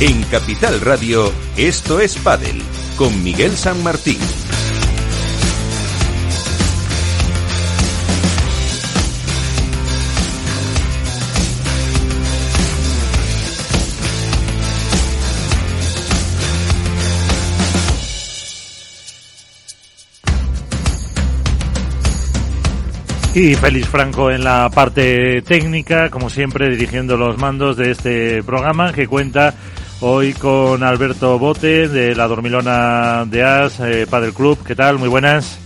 En Capital Radio, esto es Padel, con Miguel San Martín. Y Félix Franco en la parte técnica, como siempre, dirigiendo los mandos de este programa que cuenta hoy con Alberto Bote de la Dormilona de As, eh, Padel Club. ¿Qué tal? Muy buenas.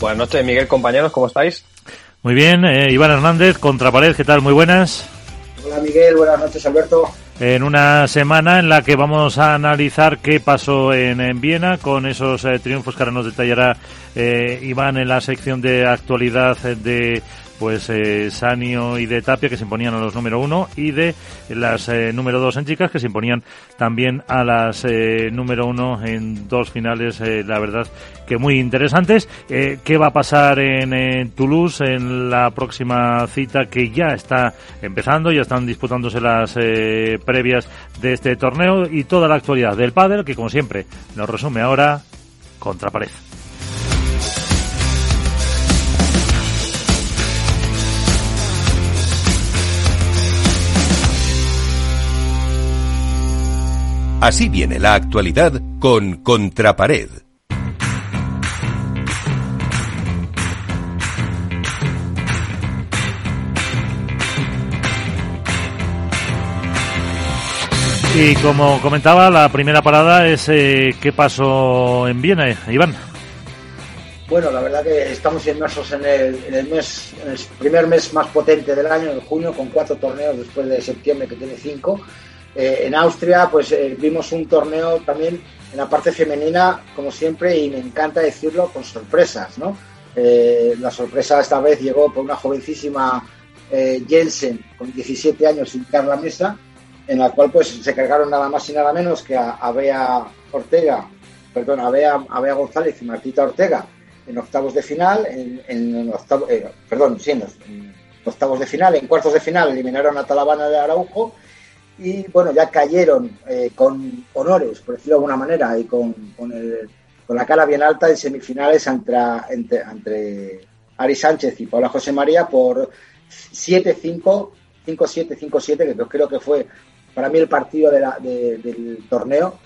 Buenas noches, Miguel, compañeros, ¿cómo estáis? Muy bien. Eh, Iván Hernández, Contrapared, ¿qué tal? Muy buenas. Hola, Miguel, buenas noches, Alberto en una semana en la que vamos a analizar qué pasó en, Viena con esos eh, triunfos que ahora nos detallará eh, Iván en la sección de actualidad de pues eh, Sanio y de Tapia que se imponían a los número uno y de las eh, número dos en chicas que se imponían también a las eh, número uno en dos finales, la verdad que muy interesantes. ¿Qué va a pasar en Toulouse en la próxima cita que ya está empezando? Ya están disputándose las previas de este torneo y toda la actualidad del pádel que como siempre nos resume ahora Contrapared. Así viene la actualidad con Contrapared. Y como comentaba, la primera parada es eh, qué pasó en Viena, Iván. Bueno, la verdad que estamos inmersos en el, en el mes, en el primer mes más potente del año, en junio, con cuatro torneos después de septiembre que tiene cinco. Eh, en Austria, pues eh, vimos un torneo también en la parte femenina, como siempre, y me encanta decirlo, con sorpresas, ¿no? Eh, la sorpresa esta vez llegó por una jovencísima Jensen, con 17 años, sin la mesa, en la cual pues se cargaron nada más y nada menos que a, Bea Ortega, perdón, a Bea, González y Martita Ortega en octavos de final, en, perdón, sí, en, octavos de final, en cuartos de final eliminaron a Talabana de Araujo y bueno, ya cayeron eh, con honores, por decirlo de alguna manera, y con, con, el, con la cara bien alta en semifinales entre, entre, Ari Sánchez y Paula José María por 7-5, 5-7, 5-7, que yo creo que fue para mí el partido del torneo.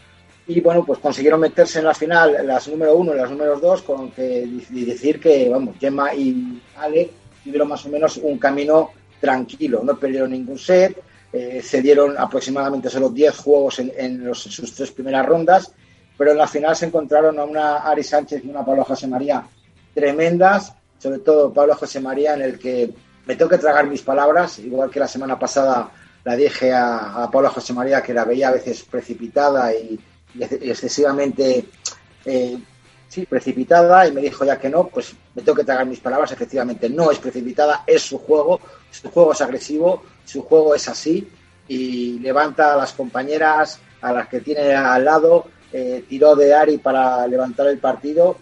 Y bueno, pues consiguieron meterse en la final las número uno y las números dos, con que decir que, vamos, Gemma y Ale tuvieron más o menos un camino tranquilo, no perdieron ningún set, eh, se dieron aproximadamente solo 10 juegos en, sus tres primeras rondas, pero en la final se encontraron a una Ari Sánchez y una Pablo José María tremendas, sobre todo Pablo José María, en el que me tengo que tragar mis palabras, igual que la semana pasada la dije a, Pablo José María que la veía a veces precipitada y, excesivamente eh, sí, precipitada y me dijo ya que no, pues me tengo que tragar mis palabras, efectivamente no es precipitada, es su juego, su juego es agresivo, su juego es así y levanta a las compañeras, a las que tiene al lado, eh, tiró de Ari para levantar el partido,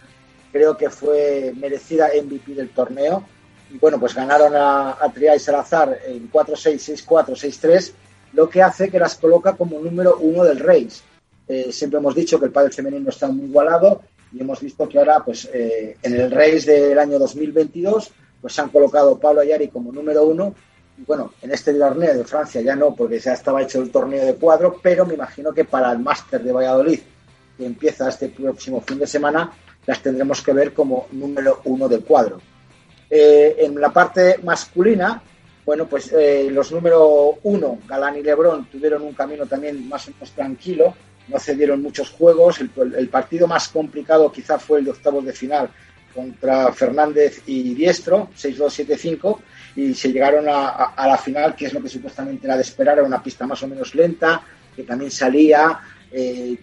creo que fue merecida MVP del torneo y bueno, pues ganaron a, a Tria y Salazar en 4-6, 6-4, 6-3, lo que hace que las coloca como número uno del race. Eh, siempre hemos dicho que el padre femenino está muy igualado y hemos visto que ahora, pues eh, en el race del año 2022, pues se han colocado Pablo Ayari como número uno. Bueno, en este torneo de Francia ya no, porque ya estaba hecho el torneo de cuadro, pero me imagino que para el máster de Valladolid, que empieza este próximo fin de semana, las tendremos que ver como número uno del cuadro. Eh, en la parte masculina, bueno, pues eh, los número uno, Galán y Lebrón, tuvieron un camino también más o menos tranquilo no cedieron muchos juegos. El, partido más complicado quizá fue el de octavos de final contra Fernández y Diestro, 6-2-7-5, y se llegaron a, la final, que es lo que supuestamente era de esperar, era una pista más o menos lenta, que también salía, eh,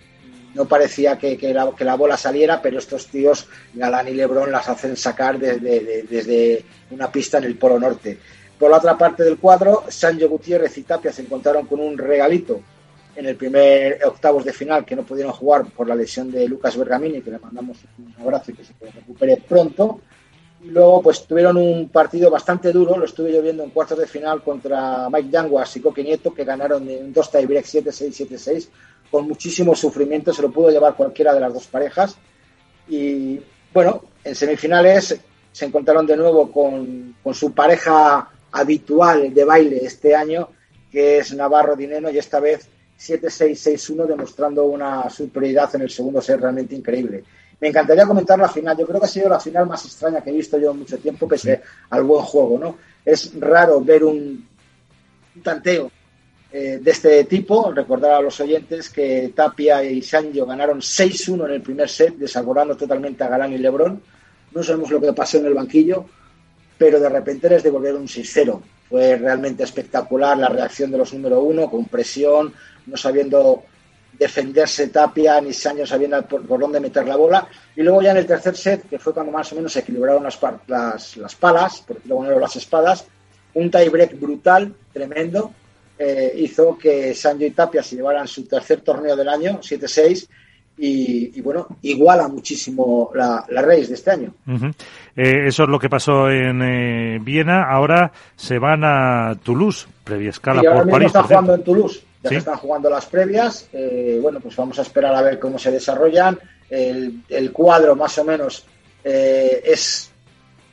no parecía que, la, bola saliera, pero estos tíos, Galán y Lebrón, las hacen sacar desde una pista en el Polo Norte. Por la otra parte del cuadro, Sancho Gutiérrez y Tapia se encontraron con un regalito en el primer octavos de final que no pudieron jugar por la lesión de Lucas Bergamini, que le mandamos un abrazo y que se recupere pronto. Luego, pues tuvieron un partido bastante duro, lo estuve yo viendo en cuartos de final contra Mike Yanguas y Coque Nieto, que ganaron en dos tiebreak 7-6, 7-6, con muchísimo sufrimiento, se lo pudo llevar cualquiera de las dos parejas. Y bueno, en semifinales se encontraron de nuevo con, con su pareja habitual de baile este año, que es Navarro Dineno, y esta vez 7-6-6-1, demostrando una superioridad en el segundo set realmente increíble. Me encantaría comentar la final. Yo creo que ha sido la final más extraña que he visto yo en mucho tiempo, pese al buen juego, ¿no? Es raro ver un, tanteo eh, de este tipo. Recordar a los oyentes que Tapia y Sancho ganaron 6-1 en el primer set, desaborando totalmente a Galán y Lebrón. No sabemos lo que pasó en el banquillo, pero de repente les devolvieron un 6-0. Fue realmente espectacular la reacción de los número uno, con presión, no sabiendo defenderse Tapia ni Sancho sabiendo por, dónde meter la bola. Y luego ya en el tercer set, que fue cuando más o menos se equilibraron las, las, las palas, por decirlo las espadas, un tiebreak brutal, tremendo, eh, hizo que Sancho y Tapia se llevaran su tercer torneo del año, 7-6, y, bueno, iguala muchísimo la, la de este año. Eh, eso es lo que pasó en eh, Viena. Ahora se van a Toulouse, previa escala y ahora mismo Están jugando en Toulouse, ya que están jugando las previas. Eh, bueno, pues vamos a esperar a ver cómo se desarrollan. El, el cuadro, más o menos, es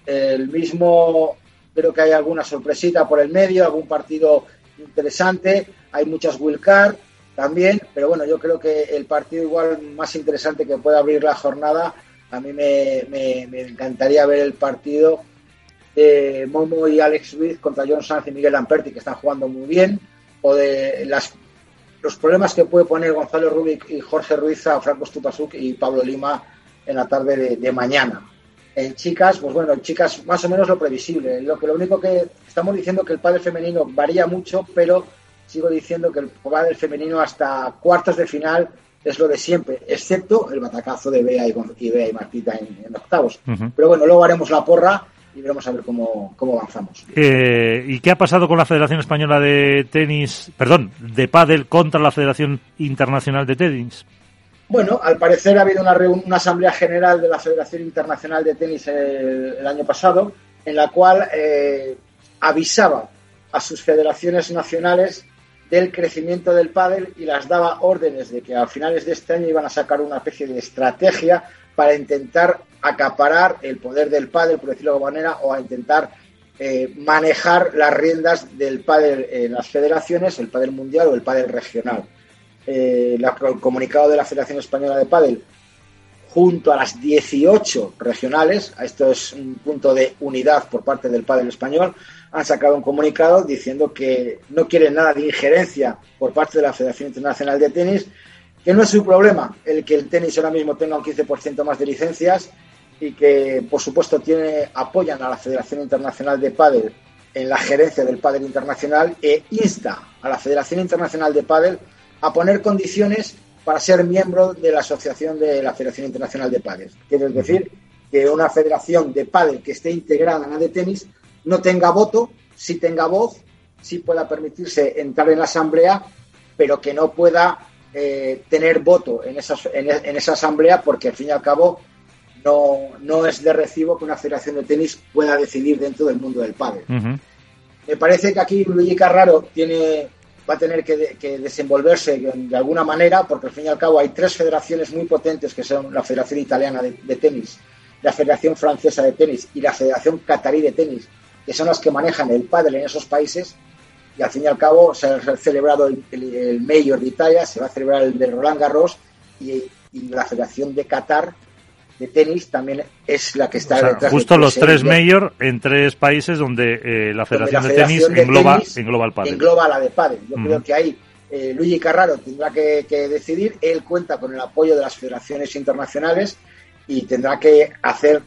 el mismo. Creo que hay alguna sorpresita por el medio, algún partido interesante. Hay muchas card también, pero bueno, yo creo que el partido igual más interesante que pueda abrir la jornada, a mí me, me, encantaría ver el partido de Momo y Alex Ruiz contra John Sanz y Miguel Lamperti, que están jugando muy bien, o de las, los problemas que puede poner Gonzalo Rubik y Jorge Ruiz a Franco Stupasuk y Pablo Lima en la tarde de, de, mañana. En chicas, pues bueno, en chicas más o menos lo previsible. Lo que lo único que estamos diciendo que el padre femenino varía mucho, pero sigo diciendo que el del femenino hasta cuartos de final es lo de siempre, excepto el batacazo de Bea y, Bea y Martita en, octavos. Pero bueno, luego haremos la porra y veremos a ver cómo, avanzamos. Eh, ¿Y qué ha pasado con la Federación Española de Tenis, perdón, de pádel contra la Federación Internacional de Tenis? Bueno, al parecer ha habido una, una asamblea general de la Federación Internacional de Tenis el, año pasado, en la cual eh, avisaba a sus federaciones nacionales del crecimiento del pádel y las daba órdenes de que a finales de este año iban a sacar una especie de estrategia para intentar acaparar el poder del pádel, por decirlo de alguna manera, o a intentar eh, manejar las riendas del pádel en las federaciones, el pádel mundial o el pádel regional. Eh, el comunicado de la Federación Española de Pádel junto a las 18 regionales, esto es un punto de unidad por parte del pádel español, han sacado un comunicado diciendo que no quieren nada de injerencia por parte de la Federación Internacional de Tenis, que no es su problema el que el tenis ahora mismo tenga un 15% más de licencias y que, por supuesto, tiene, apoyan a la Federación Internacional de Pádel en la gerencia del Pádel Internacional e insta a la Federación Internacional de Pádel a poner condiciones para ser miembro de la Asociación de la Federación Internacional de Pádel. Quiere decir que una federación de pádel que esté integrada en la de tenis no tenga voto, sí tenga voz, sí pueda permitirse entrar en la asamblea, pero que no pueda eh, tener voto en esa, en, esa asamblea porque al fin y al cabo no, no es de recibo que una federación de tenis pueda decidir dentro del mundo del pádel. Me parece que aquí Luigi Carraro tiene, va a tener que, que, desenvolverse de alguna manera, porque al fin y al cabo hay tres federaciones muy potentes que son la Federación Italiana de, de Tenis, la Federación Francesa de Tenis y la Federación Catarí de Tenis, que son las que manejan el pádel en esos países y al fin y al cabo se ha celebrado el, el, Mayor de Italia, se va a celebrar el de Roland Garros y, la Federación de Qatar de tenis también es la que está detrás justo los tres mayor en tres países donde eh, la Federación, de, tenis engloba, engloba el pádel. Engloba la de pádel. Yo creo que ahí eh, Luigi Carraro tendrá que, que, decidir. Él cuenta con el apoyo de las federaciones internacionales y tendrá que hacer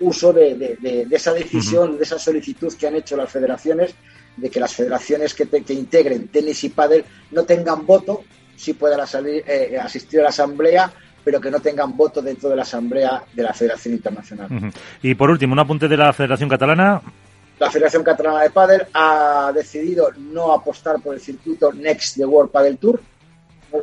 uso de, esa decisión, de esa solicitud que han hecho las federaciones, de que las federaciones que, integren tenis y pádel no tengan voto, si puedan salir, eh, asistir a la asamblea, pero que no tengan voto dentro de la asamblea de la Federación Internacional. Y por último, un apunte de la Federación Catalana. La Federación Catalana de Padel ha decidido no apostar por el circuito Next de World Padel Tour.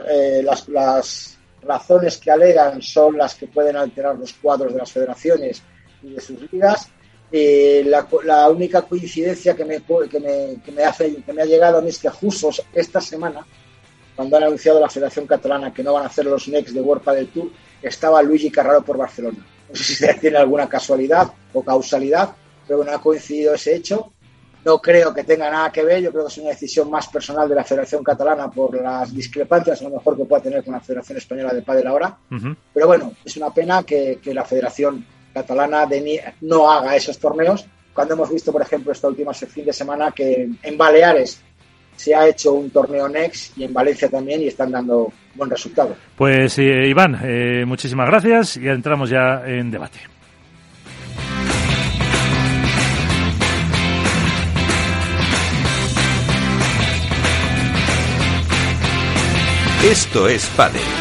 Eh, las, las razones que alegan son las que pueden alterar los cuadros de las federaciones y de sus ligas. Eh, la, única coincidencia que me, que, me, que, me hace, que me ha llegado a mí es que justo esta semana, cuando han anunciado la Federación Catalana que no van a hacer los Next de World del Tour, estaba Luigi Carraro por Barcelona. No sé si tiene alguna casualidad o causalidad, pero bueno, ha coincidido ese hecho. No creo que tenga nada que ver, yo creo que es una decisión más personal de la Federación Catalana por las discrepancias a lo mejor que pueda tener con la Federación Española de Padel ahora. Pero bueno, es una pena que, que la Federación catalana de, no haga esos torneos, cuando hemos visto, por ejemplo, esta última fin de semana que en Baleares se ha hecho un torneo Next y en Valencia también y están dando buen resultado. Pues eh, Iván, eh, muchísimas gracias y entramos ya en debate. Esto es Padel.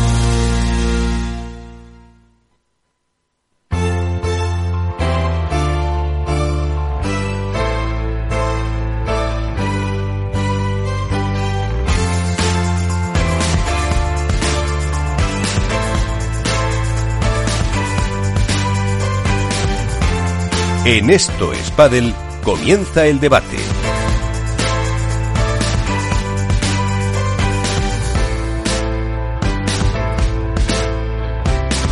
En esto es comienza el debate.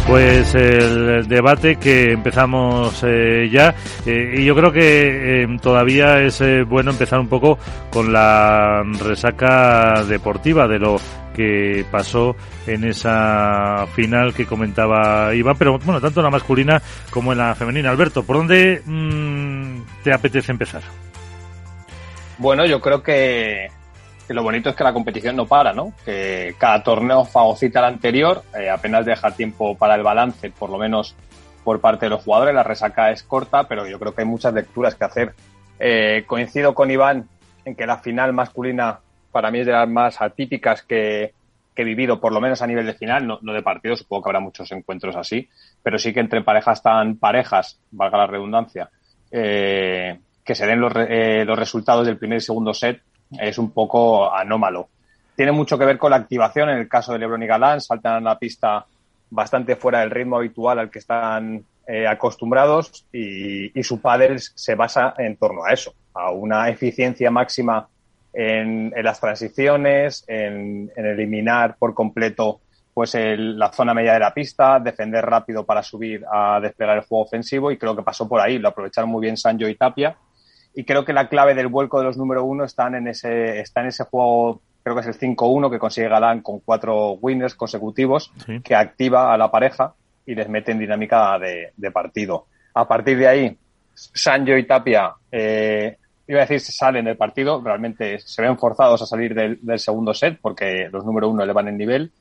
Pues el debate que empezamos eh, ya eh, y yo creo que eh, todavía es bueno empezar un poco con la resaca deportiva de lo que pasó en esa final que comentaba Iván, pero bueno, tanto en la masculina como en la femenina. Alberto, ¿por dónde mm, te apetece empezar? Bueno, yo creo que, lo bonito es que la competición no para, ¿no? Que cada torneo fagocita al anterior, eh, apenas deja tiempo para el balance, por lo menos por parte de los jugadores. La resaca es corta, pero yo creo que hay muchas lecturas que hacer. Eh, coincido con Iván en que la final masculina para mí es de las más atípicas que, he vivido, por lo menos a nivel de final, no, de partido, supongo que habrá muchos encuentros así, pero sí que entre parejas tan parejas, valga la redundancia, eh, que se den los, eh, los resultados del primer y segundo set es un poco anómalo. Tiene mucho que ver con la activación, en el caso de Lebron y Galán, saltan a la pista bastante fuera del ritmo habitual al que están eh, acostumbrados y, y su pádel se basa en torno a eso, a una eficiencia máxima en, las transiciones, en, eliminar por completo pues la zona media de la pista, defender rápido para subir a desplegar el juego ofensivo y creo que pasó por ahí, lo aprovecharon muy bien Sancho y Tapia y creo que la clave del vuelco de los número uno están en ese, está en ese juego, creo que es el 5-1 que consigue Galán con cuatro winners consecutivos que activa a la pareja y les mete en dinámica de, partido. A partir de ahí, Sancho y Tapia eh, iba a decir se salen del partido, realmente se ven forzados a salir del, segundo set porque los número uno elevan el nivel.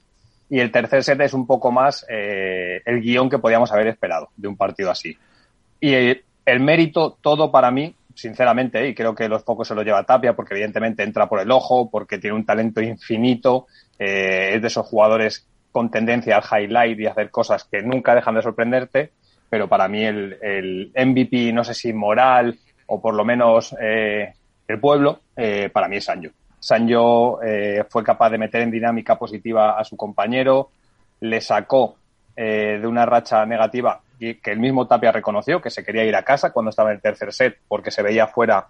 Y el tercer set es un poco más eh, el guion que podíamos haber esperado de un partido así. Y el, mérito, todo para mí, sinceramente, y creo que los pocos se lo lleva Tapia porque evidentemente entra por el ojo, porque tiene un talento infinito, eh, es de esos jugadores con tendencia al highlight y hacer cosas que nunca dejan de sorprenderte, pero para mí el, el MVP, no sé si moral o por lo menos eh, el pueblo, eh, para mí es Sancho. Sancho eh, fue capaz de meter en dinámica positiva a su compañero, le sacó de una racha negativa que el mismo Tapia reconoció, que se quería ir a casa cuando estaba en el tercer set porque se veía fuera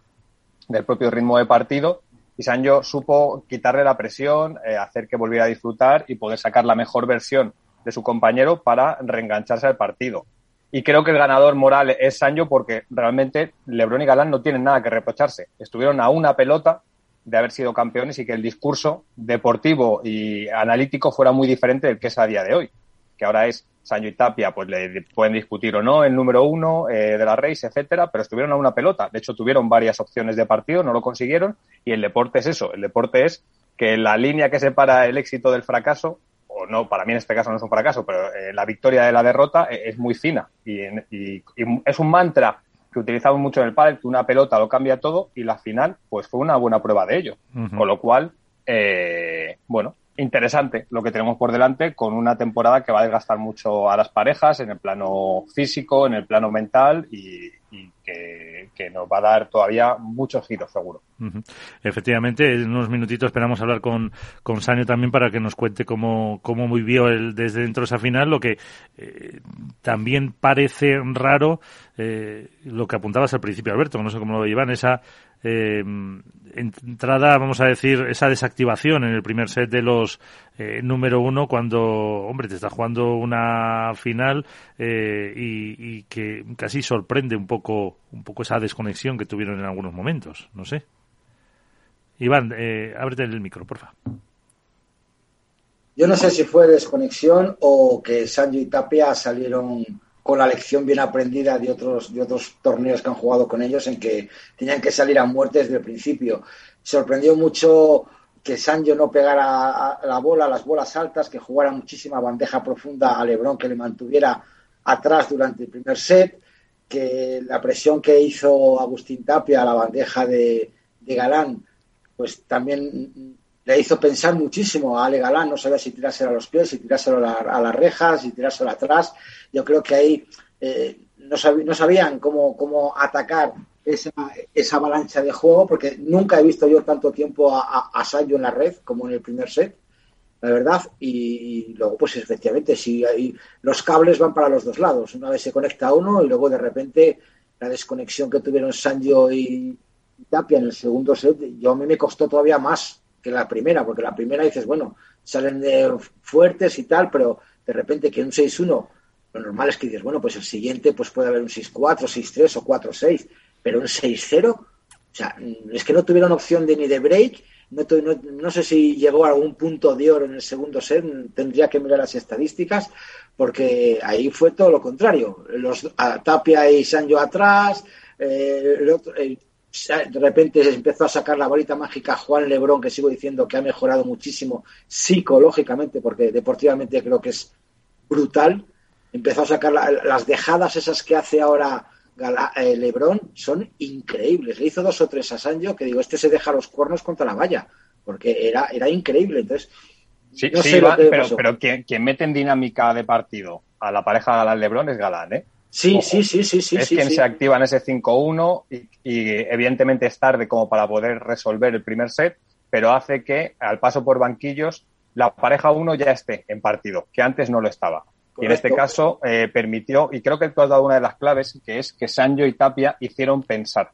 del propio ritmo de partido. Y Sancho supo quitarle la presión, hacer que volviera a disfrutar y poder sacar la mejor versión de su compañero para reengancharse al partido. Y creo que el ganador moral es Sancho porque realmente Lebron y Galán no tienen nada que reprocharse. Estuvieron a una pelota de haber sido campeones y que el discurso deportivo y analítico fuera muy diferente del que es a día de hoy. Que ahora es Sancho y Tapia, pues le pueden discutir o no el número uno eh, de la race, etcétera, pero estuvieron a una pelota. De hecho, tuvieron varias opciones de partido, no lo consiguieron. Y el deporte es eso. El deporte es que la línea que separa el éxito del fracaso o no, para mí en este caso no es un fracaso, pero eh, la victoria de la derrota es muy fina y, es un mantra que utilizamos mucho en el pádel, que una pelota lo cambia todo y la final pues fue una buena prueba de ello. Con lo cual, eh, bueno, interesante lo que tenemos por delante con una temporada que va a desgastar mucho a las parejas en el plano físico, en el plano mental y, que, nos va a dar todavía muchos giros, seguro. Efectivamente, en unos minutitos esperamos hablar con, con Sanio también para que nos cuente cómo, cómo vivió él desde dentro de esa final, lo que eh, también parece raro, eh, lo que apuntabas al principio, Alberto, no sé cómo lo llevan, esa eh, entrada, vamos a decir, esa desactivación en el primer set de los eh, número uno cuando, hombre, te está jugando una final eh, y, que casi sorprende un poco, un poco esa desconexión que tuvieron en algunos momentos, no sé. Iván, eh, ábrete el micro, porfa. Yo no sé si fue desconexión o que Sancho y Tapia salieron con la lección bien aprendida de otros, de otros torneos que han jugado con ellos en que tenían que salir a muerte desde el principio. Sorprendió mucho que Sancho no pegara la bola, las bolas altas, que jugara muchísima bandeja profunda a Lebron, que le mantuviera atrás durante el primer set, que la presión que hizo Agustín Tapia a la bandeja de, Galán, pues también le hizo pensar muchísimo a Ale Galán, no sabía si tirárselo a los pies, si tirárselo a, las rejas, si tirárselo atrás. Yo creo que ahí eh, no, no, sabían cómo, cómo atacar esa, esa, avalancha de juego, porque nunca he visto yo tanto tiempo a, a, en la red como en el primer set, la verdad. Y, luego, pues efectivamente, si hay, los cables van para los dos lados. Una vez se conecta uno y luego de repente la desconexión que tuvieron Sancho y Tapia en el segundo set, yo a mí me costó todavía más que la primera, porque la primera dices, bueno, salen de fuertes y tal, pero de repente que un 6-1, lo normal es que dices, bueno, pues el siguiente pues puede haber un 6-4, 6-3 o 4-6, pero un 6-0, o sea, es que no tuvieron opción de ni de break, no, no, sé si llegó a algún punto de oro en el segundo set, tendría que mirar las estadísticas, porque ahí fue todo lo contrario. Los Tapia y Sancho atrás, eh, el otro, de repente empezó a sacar la bolita mágica Juan Lebrón, que sigo diciendo que ha mejorado muchísimo psicológicamente, porque deportivamente creo que es brutal. Empezó a sacar las dejadas esas que hace ahora eh, Lebrón, son increíbles. Le hizo dos o tres a Sancho que digo, este se deja los cuernos contra la valla, porque era, era increíble. Entonces, sí, pero, pero quien, quien, mete en dinámica de partido a la pareja Galán Lebrón es Galán, ¿eh? Sí, sí, sí, sí, sí. Es quien se activa en ese 5-1 y, evidentemente es tarde como para poder resolver el primer set, pero hace que al paso por banquillos la pareja 1 ya esté en partido, que antes no lo estaba. Y en este caso eh, permitió, y creo que tú has dado una de las claves, que es que Sancho y Tapia hicieron pensar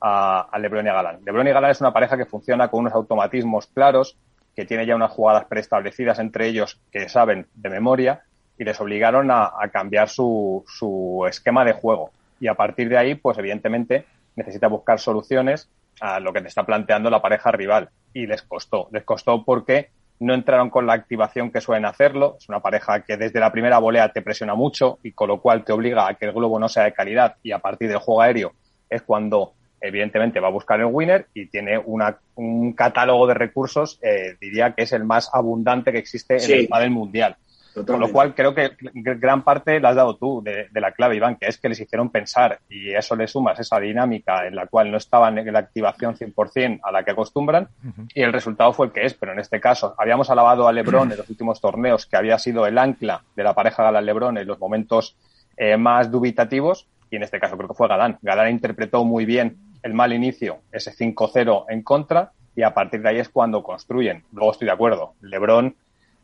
a, a Lebron y a Galán. Lebron y Galán es una pareja que funciona con unos automatismos claros, que tiene ya unas jugadas preestablecidas entre ellos que saben de memoria y les obligaron a, cambiar su, su, esquema de juego. Y a partir de ahí, pues evidentemente necesita buscar soluciones a lo que te está planteando la pareja rival. Y les costó. Les costó porque no entraron con la activación que suelen hacerlo. Es una pareja que desde la primera volea te presiona mucho y con lo cual te obliga a que el globo no sea de calidad y a partir del juego aéreo es cuando evidentemente va a buscar el winner y tiene una, un catálogo de recursos, eh, diría que es el más abundante que existe en el pádel mundial. Con lo cual creo que gran parte la has dado tú de, la clave, Iván, que es que les hicieron pensar y eso le sumas esa dinámica en la cual no estaban en la activación 100% a la que acostumbran y el resultado fue el que es. Pero en este caso, habíamos alabado a Lebron en los últimos torneos que había sido el ancla de la pareja Galán-Lebron en los momentos eh, más dubitativos y en este caso creo que fue Galán. Galán interpretó muy bien el mal inicio, ese 5-0 en contra y a partir de ahí es cuando construyen. Luego estoy de acuerdo. Lebron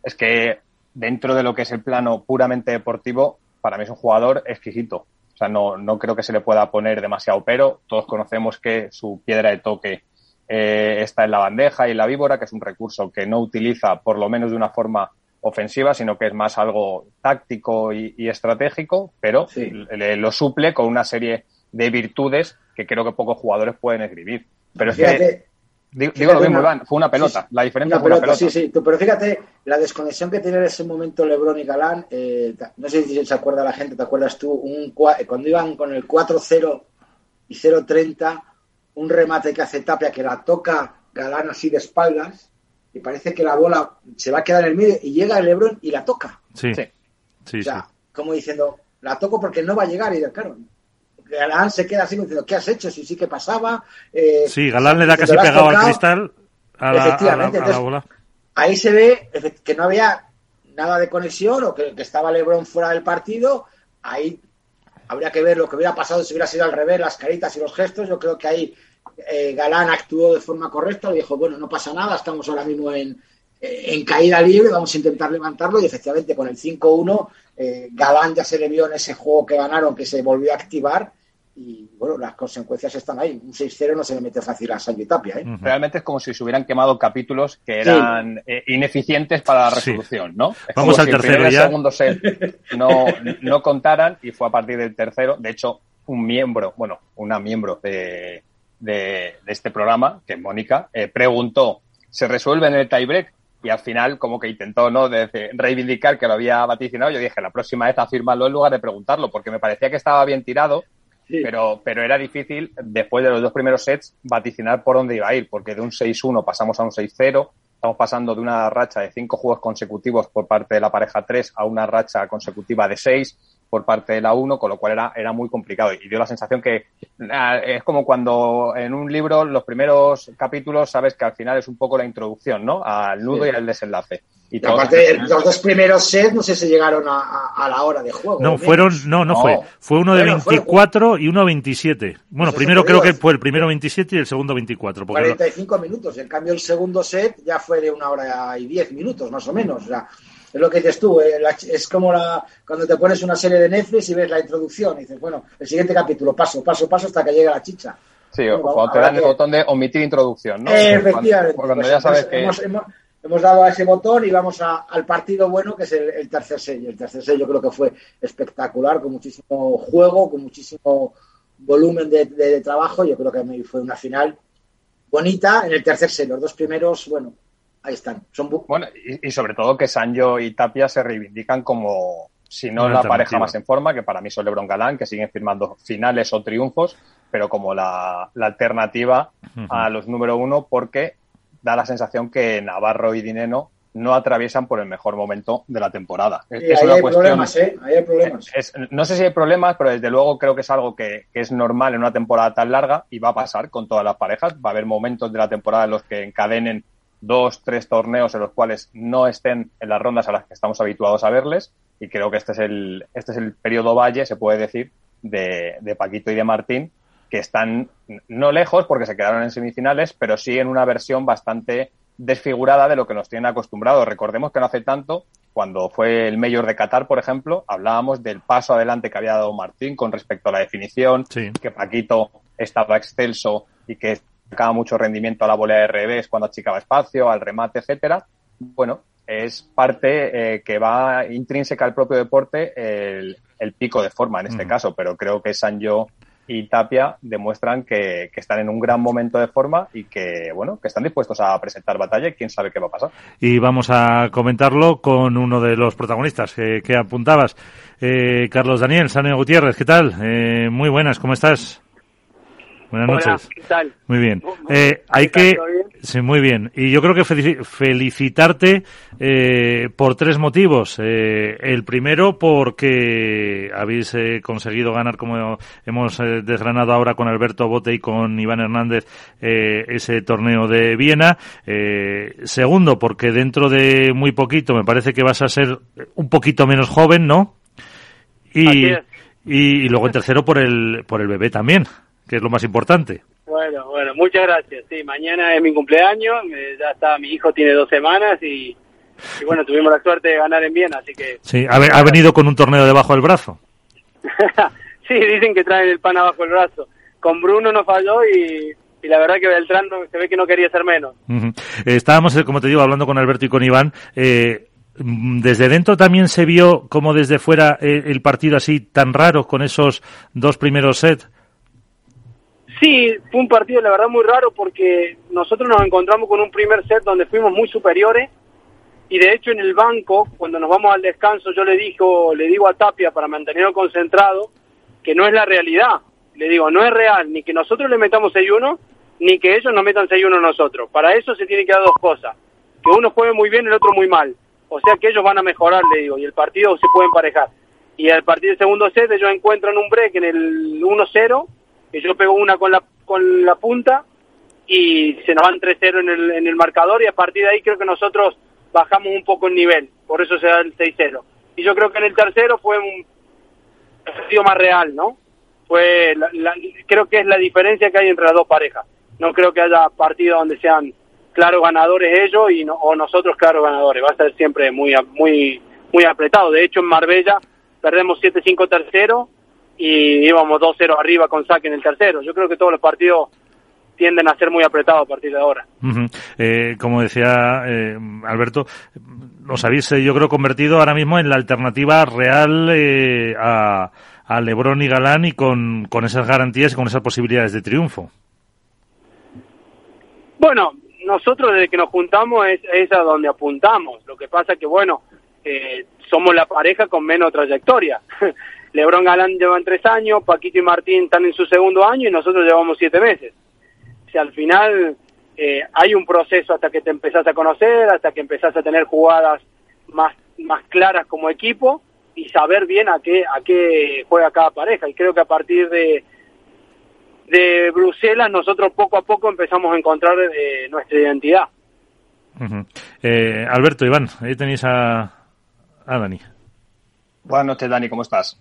es que dentro de lo que es el plano puramente deportivo, para mí es un jugador exquisito. O sea, no, no creo que se le pueda poner demasiado pero. Todos conocemos que su piedra de toque eh, está en la bandeja y en la víbora, que es un recurso que no utiliza por lo menos de una forma ofensiva, sino que es más algo táctico y, estratégico, pero le, lo suple con una serie de virtudes que creo que pocos jugadores pueden escribir. Pero es que Digo, lo mismo, Iván, fue una pelota. la diferencia fue una pelota. Sí, sí, pero fíjate, la desconexión que tiene en ese momento Lebron y Galán, eh, no sé si se acuerda la gente, ¿te acuerdas tú? Un, cuando iban con el 4-0 y 0-30, un remate que hace Tapia que la toca Galán así de espaldas y parece que la bola se va a quedar en el medio y llega el Lebron y la toca. Sí. sí. o sea, como diciendo, la toco porque no va a llegar. Y claro, Galán se queda así diciendo, ¿qué has hecho? Si sí que pasaba. Eh, sí, Galán le da casi pegado al cristal a la, bola. Ahí se ve que no había nada de conexión o que, estaba Lebron fuera del partido. Ahí habría que ver lo que hubiera pasado si hubiera sido al revés, las caritas y los gestos. Yo creo que ahí eh, Galán actuó de forma correcta, le dijo, bueno, no pasa nada, estamos ahora mismo en, en caída libre, vamos a intentar levantarlo y efectivamente con el 5-1 eh, Galán ya se le vio en ese juego que ganaron que se volvió a activar y bueno, las consecuencias están ahí. Un 6-0 no se le mete fácil a Sancho Tapia. ¿eh? Realmente es como si se hubieran quemado capítulos que eran eh, ineficientes para la resolución, ¿no? Vamos al tercero ya. El segundo set no, no contaran y fue a partir del tercero. De hecho, un miembro, bueno, una miembro de, de, este programa, que Mónica, eh, preguntó, ¿se resuelve en el tiebreak? y al final como que intentó no de, reivindicar que lo había vaticinado yo dije la próxima vez afírmalo en lugar de preguntarlo porque me parecía que estaba bien tirado pero pero era difícil después de los dos primeros sets vaticinar por dónde iba a ir porque de un 6-1 pasamos a un 6-0 estamos pasando de una racha de cinco juegos consecutivos por parte de la pareja 3 a una racha consecutiva de 6 por parte de la 1, con lo cual era, era muy complicado. Y dio la sensación que ah, es como cuando en un libro los primeros capítulos sabes que al final es un poco la introducción, ¿no? Al nudo y al desenlace. Y aparte, los dos primeros sets no sé si llegaron a, a, la hora de juego. No, fueron, no, no, fue. Fue uno de 24 y uno de 27. Bueno, primero creo que fue el primero 27 y el segundo 24. 45 minutos. En cambio, el segundo set ya fue de una hora y 10 minutos, más o menos. O sea, es lo que dices tú, eh, es como la, cuando te pones una serie de Netflix y ves la introducción y dices, bueno, el siguiente capítulo, paso, paso, paso hasta que llegue la chicha. Sí, o cuando te dan el botón de omitir introducción, ¿no? efectivamente. Cuando, ya sabes que... hemos, dado a ese botón y vamos al partido bueno, que es el, tercer sello. El tercer sello creo que fue espectacular, con muchísimo juego, con muchísimo volumen de, de trabajo. Yo creo que fue una final bonita en el tercer sello. Los dos primeros, bueno, ahí están. Son bueno, y, sobre todo que Sancho y Tapia se reivindican como, si no la pareja más en forma, que para mí son LeBron Galán, que siguen firmando finales o triunfos, pero como la, alternativa a los número uno, porque da la sensación que Navarro y Dineno no atraviesan por el mejor momento de la temporada. es, hay problemas, ¿eh? Ahí hay problemas. no sé si hay problemas, pero desde luego creo que es algo que, que, es normal en una temporada tan larga y va a pasar con todas las parejas. Va a haber momentos de la temporada en los que encadenen dos, tres torneos en los cuales no estén en las rondas a las que estamos habituados a verles. Y creo que este es el, este es el periodo valle, se puede decir, de, de Paquito y de Martín, que están no lejos porque se quedaron en semifinales, pero sí en una versión bastante desfigurada de lo que nos tienen acostumbrados. Recordemos que no hace tanto, cuando fue el Mayor de Qatar, por ejemplo, hablábamos del paso adelante que había dado Martín con respecto a la definición, que Paquito estaba excelso y que sacaba mucho rendimiento a la bola de revés cuando achicaba espacio, al remate, etcétera. Bueno, es parte eh, que va intrínseca al propio deporte el, pico de forma en este caso, pero creo que Sanjo y Tapia demuestran que, están en un gran momento de forma y que, bueno, que están dispuestos a presentar batalla y quién sabe qué va a pasar. Y vamos a comentarlo con uno de los protagonistas que, apuntabas, eh, Carlos Daniel, Sanio Gutiérrez, ¿qué tal? Eh, muy buenas, ¿cómo estás? Buenas noches. ¿qué tal? Muy bien. Eh, hay que, sí, muy bien. Y yo creo que felicitarte eh, por tres motivos. Eh, el primero, porque habéis eh, conseguido ganar, como hemos eh, desgranado ahora con Alberto Bote y con Iván Hernández, eh, ese torneo de Viena. segundo, porque dentro de muy poquito me parece que vas a ser un poquito menos joven, ¿no? Y, y, y luego el tercero por el, por el bebé también que es lo más importante. Bueno, bueno, muchas gracias. Sí, mañana es mi cumpleaños, eh, ya está, mi hijo tiene dos semanas y, bueno, tuvimos la suerte de ganar en Viena, así que... Sí, ha, venido con un torneo debajo del brazo. sí, dicen que traen el pan abajo del brazo. Con Bruno no falló y, la verdad que Beltrán se ve que no quería ser menos. estábamos, eh, como te digo, hablando con Alberto y con Iván. Eh, desde dentro también se vio como desde fuera el partido así tan raro con esos dos primeros sets. Sí, fue un partido la verdad muy raro porque nosotros nos encontramos con un primer set donde fuimos muy superiores y de hecho en el banco, cuando nos vamos al descanso, yo le digo, le digo a Tapia para mantenerlo concentrado que no es la realidad. Le digo, no es real ni que nosotros le metamos 6-1 ni que ellos nos metan 6-1 nosotros. Para eso se tiene que dar dos cosas. que uno juegue muy bien y el otro muy mal. O sea que ellos van a mejorar, le digo, y el partido se puede emparejar. Y al partir del segundo set ellos encuentran un break en el 1-0, que yo pego una con la, con la punta y se nos van 3-0 en el, en el marcador y a partir de ahí creo que nosotros bajamos un poco el nivel, por eso se da el 6-0. Y yo creo que en el tercero fue un partido más real, ¿no? Fue creo que es la diferencia que hay entre las dos parejas. No creo que haya partidos donde sean claros ganadores ellos y o nosotros claros ganadores. Va a ser siempre muy muy muy apretado. De hecho, en Marbella perdemos 7-5 tercero y íbamos 2-0 arriba con saque en el tercero. Yo creo que todos los partidos tienden a ser muy apretados a partir de ahora. eh, como decía eh, Alberto, nos habéis, eh, yo creo, convertido ahora mismo en la alternativa real eh, a, a Lebron y Galán y con, con esas garantías y con esas posibilidades de triunfo. Bueno, nosotros desde que nos juntamos es, es a donde apuntamos. Lo que pasa que, bueno, eh, somos la pareja con menos trayectoria. Lebron Galán llevan tres años, Paquito y Martín están en su segundo año y nosotros llevamos siete meses. O sea, al final eh, hay un proceso hasta que te empezás a conocer, hasta que empezás a tener jugadas más, más claras como equipo y saber bien a qué, a qué juega cada pareja. Y creo que a partir de, de Bruselas nosotros poco a poco empezamos a encontrar eh, nuestra identidad. eh, Alberto, Iván, ahí tenéis a, a Dani. Buenas noches, Dani, ¿cómo estás?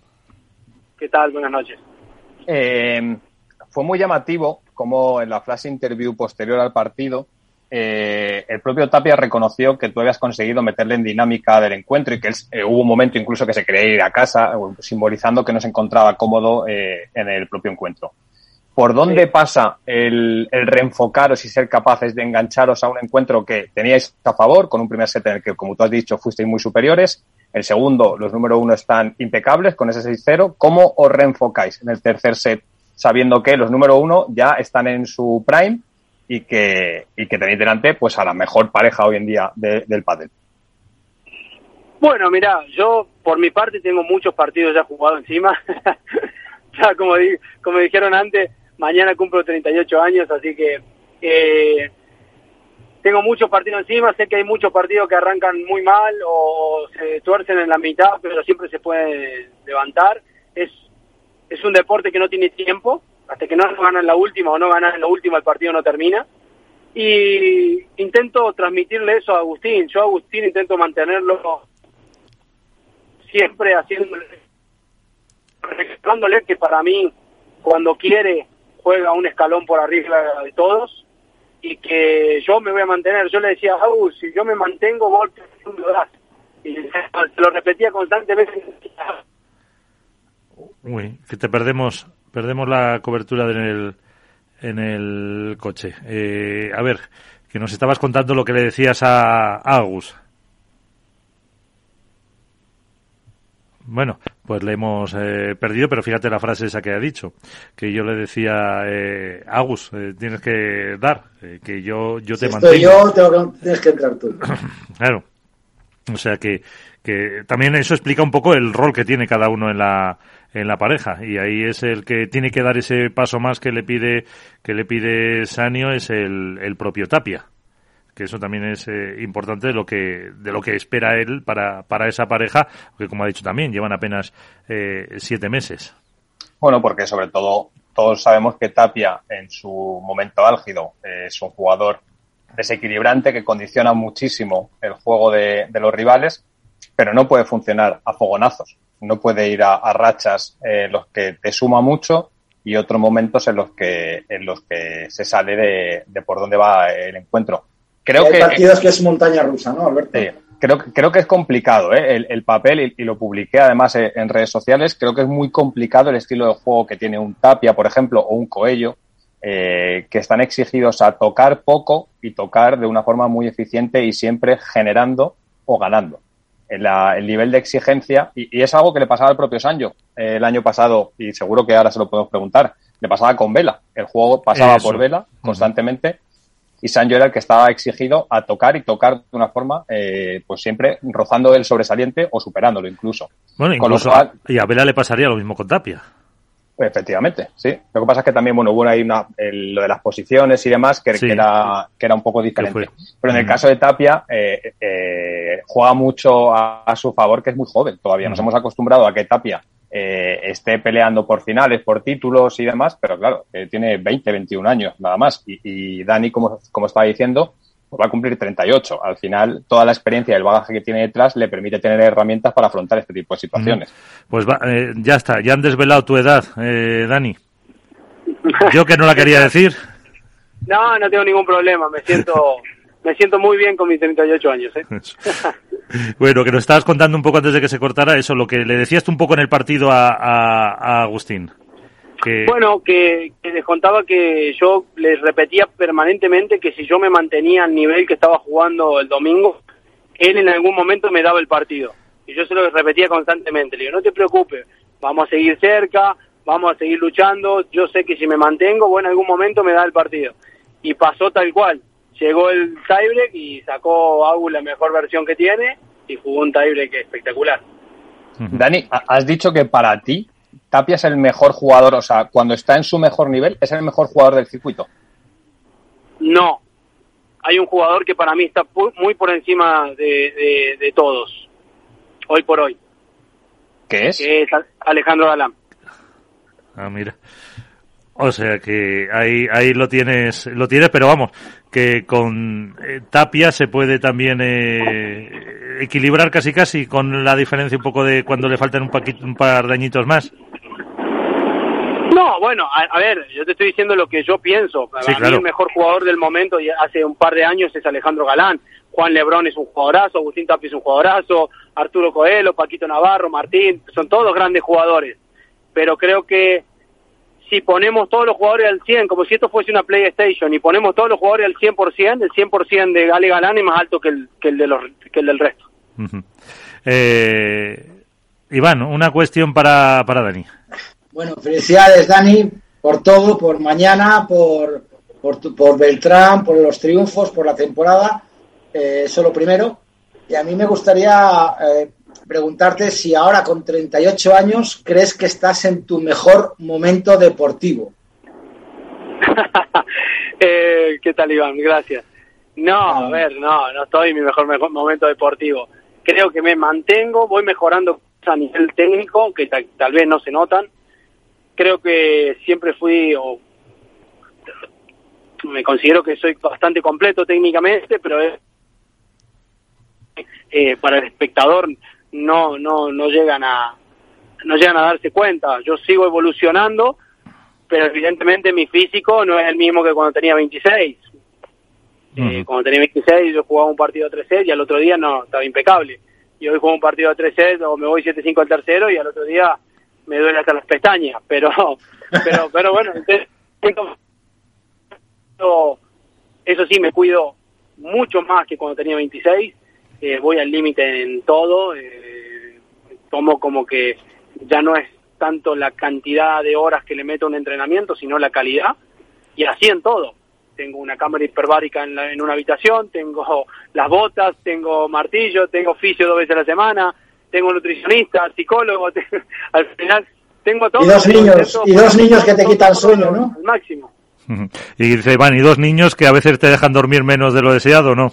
¿Qué tal? Buenas noches. Eh, fue muy llamativo como en la flash interview posterior al partido, eh, el propio Tapia reconoció que tú habías conseguido meterle en dinámica del encuentro y que él, eh, hubo un momento incluso que se quería ir a casa, simbolizando que no se encontraba cómodo eh, en el propio encuentro. ¿Por dónde sí. pasa el, el, reenfocaros y ser capaces de engancharos a un encuentro que teníais a favor, con un primer set en el que, como tú has dicho, fuisteis muy superiores? El segundo, los número uno están impecables con ese 6-0. ¿Cómo os reenfocáis en el tercer set, sabiendo que los número uno ya están en su prime y que, tenéis delante pues a la mejor pareja hoy en día de, del pádel? Bueno, mira, yo por mi parte tengo muchos partidos ya jugados encima. ya como, di, como dijeron antes, mañana cumplo 38 años, así que eh, tengo muchos partidos encima, sé que hay muchos partidos que arrancan muy mal o se tuercen en la mitad, pero siempre se puede levantar. Es, es un deporte que no tiene tiempo, hasta que no ganan la última o no ganan la última el partido no termina. Y intento transmitirle eso a Agustín. Yo a Agustín intento mantenerlo siempre haciéndole, recordándole que para mí cuando quiere juega un escalón por arriba de todos y que yo me voy a mantener. Yo le decía a Agus, si yo me mantengo, vos. Y se lo repetía constantemente. Uy, que te perdemos, perdemos la cobertura en el, en el coche. Eh, a ver, que nos estabas contando lo que le decías a, a Agus. Bueno, pues le hemos eh, perdido, pero fíjate la frase esa que ha dicho, que yo le decía, eh, Agus, eh, tienes que dar, eh, que yo, yo te si mantengo. Estoy yo, tengo que, tienes que entrar tú. claro. O sea que, que también eso explica un poco el rol que tiene cada uno en la, en la pareja y ahí es el que tiene que dar ese paso más que le pide que le pide Sanio es el, el propio Tapia que eso también es eh, importante de lo que de lo que espera él para, para esa pareja que como ha dicho también llevan apenas eh, siete meses. Bueno porque sobre todo todos sabemos que Tapia en su momento álgido eh, es un jugador desequilibrante que condiciona muchísimo el juego de, de los rivales pero no puede funcionar a fogonazos. No puede ir a, rachas en eh, los que te suma mucho y otros momentos en los que en los que se sale de, de por dónde va el encuentro creo hay que partidos que es montaña rusa no Alberto sí, creo creo que es complicado ¿eh? el, el, papel y, y, lo publiqué además en redes sociales creo que es muy complicado el estilo de juego que tiene un Tapia por ejemplo o un Coello eh, que están exigidos a tocar poco y tocar de una forma muy eficiente y siempre generando o ganando la, el nivel de exigencia y, y, es algo que le pasaba al propio Sancho eh, el año pasado y seguro que ahora se lo podemos preguntar le pasaba con Vela el juego pasaba Eso. por Vela constantemente uh -huh. Y Sancho era el que estaba exigido a tocar y tocar de una forma eh, pues siempre rozando el sobresaliente o superándolo incluso bueno incluso cual, y a Vela le pasaría lo mismo con Tapia Efectivamente, sí. Lo que pasa es que también, bueno, hubo ahí una, lo de las posiciones y demás que, era, que era un poco diferente. Pero en el caso de Tapia, eh, eh, juega mucho a, su favor, que es muy joven todavía. Nos hemos acostumbrado a que Tapia eh, esté peleando por finales, por títulos y demás, pero claro, tiene 20, 21 años nada más. Y, y Dani, como, como estaba diciendo, pues va a cumplir 38. Al final, toda la experiencia y el bagaje que tiene detrás le permite tener herramientas para afrontar este tipo de situaciones. Pues eh, ya está, ya han desvelado tu edad, eh, Dani. Yo que no la quería decir. No, no tengo ningún problema, me siento me siento muy bien con mis 38 años. ¿eh? bueno, que nos estabas contando un poco antes de que se cortara eso, lo que le decías tú un poco en el partido a Agustín. Bueno, que, les contaba que yo les repetía permanentemente que si yo me mantenía al nivel que estaba jugando el domingo, él en algún momento me daba el partido. Y yo se lo repetía constantemente. Le digo, no te preocupes, vamos a seguir cerca, vamos a seguir luchando. Yo sé que si me mantengo, bueno, en algún momento me da el partido. Y pasó tal cual. Llegó el tiebreak y sacó a la mejor versión que tiene y jugó un tiebreak espectacular. Dani, has dicho que para ti Tapia es el mejor jugador, o sea, cuando está en su mejor nivel, es el mejor jugador del circuito. No, hay un jugador que para mí está muy por encima de, todos, hoy por hoy. ¿Qué es? Que es Alejandro Galán. Ah, mira. O sea que ahí, ahí lo tienes, lo tienes, pero vamos, que con eh, Tapia se puede también eh, equilibrar casi casi con la diferencia un poco de cuando le faltan un, un par de añitos más. No, bueno, a, ver, yo te estoy diciendo lo que yo pienso. Para mí el mejor jugador del momento y hace un par de años es Alejandro Galán. Juan Lebrón es un jugadorazo, Agustín Tapia es un jugadorazo, Arturo Coelho, Paquito Navarro, Martín, son todos grandes jugadores. Pero creo que si ponemos todos los jugadores al 100, como si esto fuese una PlayStation, y ponemos todos los jugadores al 100%, el 100% de Gale Galán es más alto que el, que el, de los, que el del resto. eh, Iván, una cuestión para, para Dani. Bueno, felicidades, Dani, por todo, por mañana, por, por, por Beltrán, por los triunfos, por la temporada. Eh, eso lo primero. Y a mí me gustaría eh, preguntarte si ahora con 38 años crees que estás en tu mejor momento deportivo. eh, ¿Qué tal, Iván? Gracias. No, a ver, no, no estoy en mi mejor, mejor momento deportivo. Creo que me mantengo, voy mejorando a nivel técnico, que tal vez no se notan, creo que siempre fui o me considero que soy bastante completo técnicamente, pero eh, para el espectador no no no llegan a no llegan a darse cuenta. Yo sigo evolucionando, pero evidentemente mi físico no es el mismo que cuando tenía 26. Eh, cuando tenía 26 yo jugaba un partido 3 sets y al otro día no estaba impecable. Y hoy juego un partido 3 sets o me voy 7-5 al tercero y al otro día me duele hasta las pestañas, pero pero pero bueno, eso sí me cuido mucho más que cuando tenía 26, eh, voy al límite en todo, eh, tomo como que ya no es tanto la cantidad de horas que le meto a un entrenamiento, sino la calidad, y así en todo. Tengo una cámara hiperbárica en, en una habitación, tengo las botas, tengo martillo, tengo oficio dos veces a la semana, tengo nutricionista, psicólogo, al final tengo todo. Y dos niños, y dos niños que te quitan sueño, ¿no? Al máximo. Y dice Iván, y dos niños que a veces te dejan dormir menos de lo deseado, ¿no?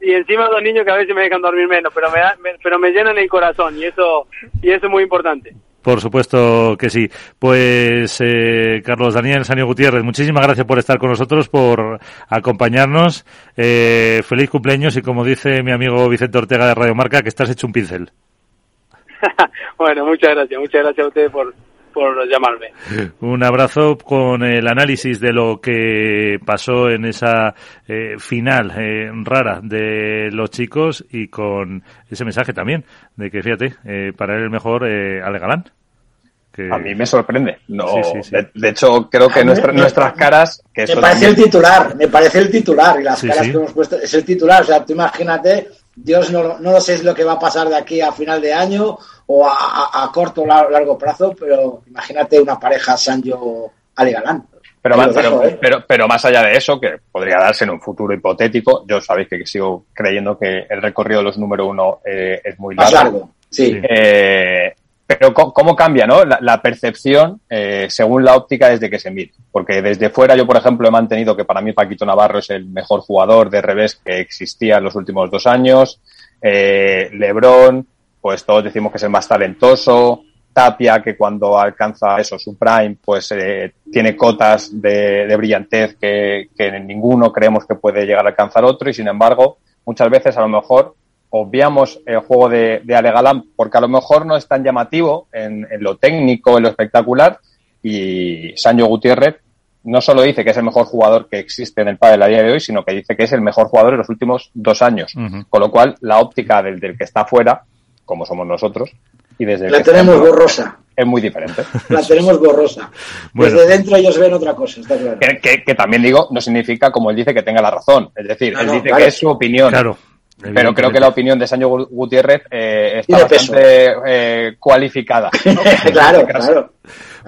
Y encima dos niños que a veces me dejan dormir menos, pero me, pero me llenan el corazón y eso, y eso es muy importante. Por supuesto que sí. Pues eh, Carlos Daniel Sanio Gutiérrez, muchísimas gracias por estar con nosotros, por acompañarnos. Eh, feliz cumpleaños y como dice mi amigo Vicente Ortega de Radio Marca, que estás hecho un pincel. bueno, muchas gracias, muchas gracias a ustedes por, por llamarme. Un abrazo con el análisis de lo que pasó en esa eh, final eh, rara de los chicos y con ese mensaje también de que, fíjate, eh, para él el mejor eh, Ale Galán. A mí me sorprende. No, De, hecho, creo que nuestras caras. Que me parece el titular, me parece el titular y las caras que hemos puesto. Es el titular, o sea, tú imagínate Dios no, no lo sé lo que va a pasar de aquí a final de año o a, corto o largo plazo, pero imagínate una pareja Sancho Ale Galán. Pero más, ¿eh? pero, pero, más allá de eso, que podría darse en un futuro hipotético, yo sabéis que sigo creyendo que el recorrido de los número uno eh, es muy largo. largo sí. Eh, pero ¿cómo cambia ¿no? la, percepción eh, según la óptica desde que se mire? Porque desde fuera yo, por ejemplo, he mantenido que para mí Paquito Navarro es el mejor jugador de revés que existía en los últimos dos años. Eh, Lebron, pues todos decimos que es el más talentoso. Tapia, que cuando alcanza eso, su prime, pues eh, tiene cotas de, de brillantez que, que ninguno creemos que puede llegar a alcanzar otro y sin embargo, muchas veces a lo mejor obviamos el juego de, de Ale Galán porque a lo mejor no es tan llamativo en, lo técnico, en lo espectacular y Sancho Gutiérrez no solo dice que es el mejor jugador que existe en el pádel a día de hoy, sino que dice que es el mejor jugador en los últimos dos años. Con lo cual, la óptica del, del que está fuera, como somos nosotros, y desde la tenemos borrosa. Es muy diferente. La tenemos borrosa. Desde dentro ellos ven otra cosa, está claro. Que, también digo, no significa, como él dice, que tenga la razón. Es decir, él dice que es su opinión. Claro. Pero creo que la opinión de Sancho Gutiérrez eh, está bastante eh, cualificada. claro, claro.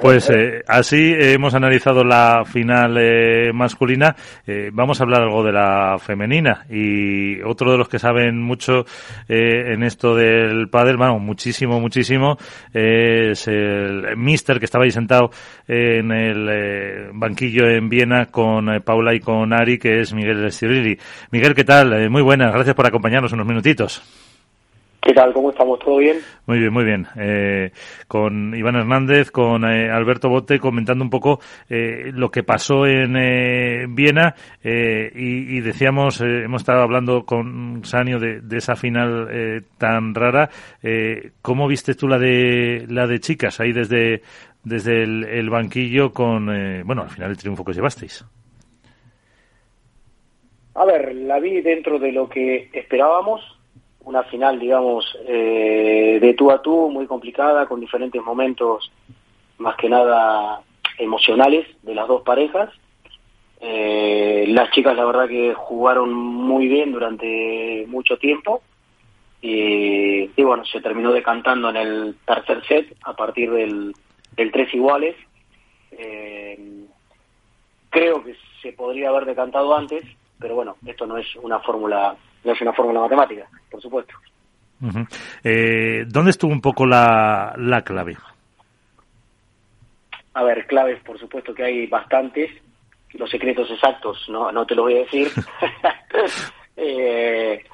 Pues eh, así hemos analizado la final eh, masculina. Eh, vamos a hablar algo de la femenina. Y otro de los que saben mucho en esto del pádel, bueno, muchísimo, muchísimo, es el Mister que estaba ahí sentado en el banquillo en Viena con Paula y con Ari, que es Miguel Cirilli. Miguel, ¿qué tal? muy buenas. Gracias por acompañarnos unos minutitos. ¿Qué tal? ¿Cómo estamos? ¿Todo bien? Muy bien, muy bien. Eh, con Iván Hernández, con eh, Alberto Bote, comentando un poco eh, lo que pasó en eh, Viena y, y, decíamos, hemos estado hablando con Sanio de, de esa final tan rara. ¿Cómo viste tú la de la de chicas ahí desde desde el, el banquillo con, bueno, al final el triunfo que llevasteis? A ver, la vi dentro de lo que esperábamos una final, digamos, eh, de tú a tú, muy complicada, con diferentes momentos, más que nada emocionales de las dos parejas. Eh, las chicas, la verdad, que jugaron muy bien durante mucho tiempo. Y, bueno, se terminó decantando en el tercer set a partir del, del tres iguales. Eh, creo que se podría haber decantado antes, pero bueno, esto no es una fórmula no es una fórmula matemática, por supuesto. eh, ¿Dónde estuvo un poco la, la clave? A ver, claves, por supuesto que hay bastantes. Los secretos exactos no, no te los voy a decir. eh,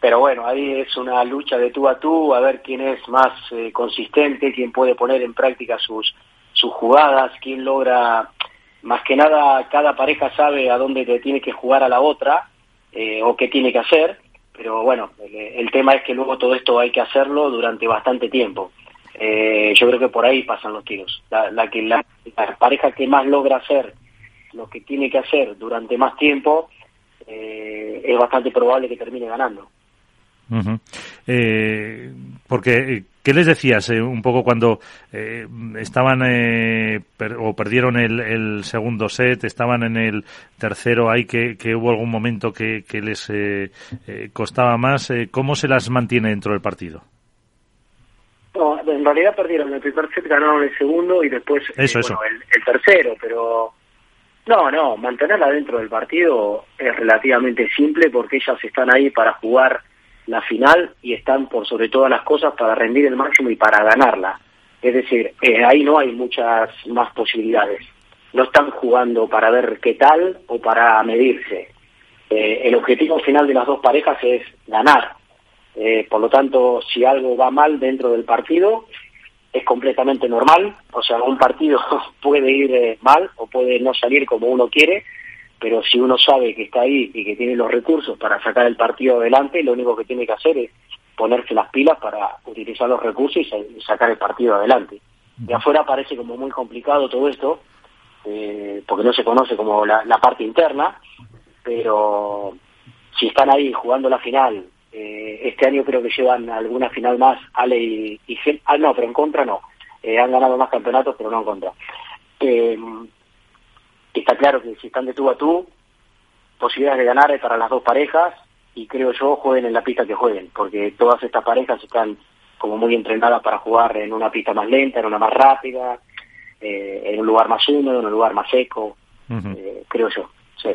pero bueno, ahí es una lucha de tú a tú, a ver quién es más eh, consistente, quién puede poner en práctica sus, sus jugadas, quién logra, más que nada, cada pareja sabe a dónde te tiene que jugar a la otra eh, o qué tiene que hacer, pero bueno, el, tema es que luego todo esto hay que hacerlo durante bastante tiempo. Eh, yo creo que por ahí pasan los tiros. La, que la, pareja que más logra hacer lo que tiene que hacer durante más tiempo eh, es bastante probable que termine ganando. eh, porque ¿Qué les decías eh, un poco cuando eh, estaban eh, o perdieron el, el, segundo set, estaban en el tercero ahí, que, que hubo algún momento que, que les eh, costaba más? ¿Cómo se las mantiene dentro del partido? No, en realidad perdieron el primer set, ganaron el segundo y después eso, bueno, El, el tercero, pero no, no, mantenerla dentro del partido es relativamente simple porque ellas están ahí para jugar la final y están por sobre todas las cosas para rendir el máximo y para ganarla. Es decir, eh, ahí no hay muchas más posibilidades. No están jugando para ver qué tal o para medirse. Eh, el objetivo final de las dos parejas es ganar. Eh, por lo tanto, si algo va mal dentro del partido, es completamente normal. O sea, un partido puede ir mal o puede no salir como uno quiere, pero si uno sabe que está ahí y que tiene los recursos para sacar el partido adelante, lo único que tiene que hacer es ponerse las pilas para utilizar los recursos y, sacar el partido adelante. De afuera parece como muy complicado todo esto, eh, porque no se conoce como la, parte interna, pero si están ahí jugando la final, eh, este año creo que llevan alguna final más, Ale y, y ah, no, pero en contra no, eh, han ganado más campeonatos, pero no en contra. Eh, está claro que si están de tú a tú, posibilidades de ganar para las dos parejas y creo yo jueguen en la pista que jueguen, porque todas estas parejas están como muy entrenadas para jugar en una pista más lenta, en una más rápida, eh, en un lugar más húmedo, en un lugar más seco, eh, creo yo. Sí.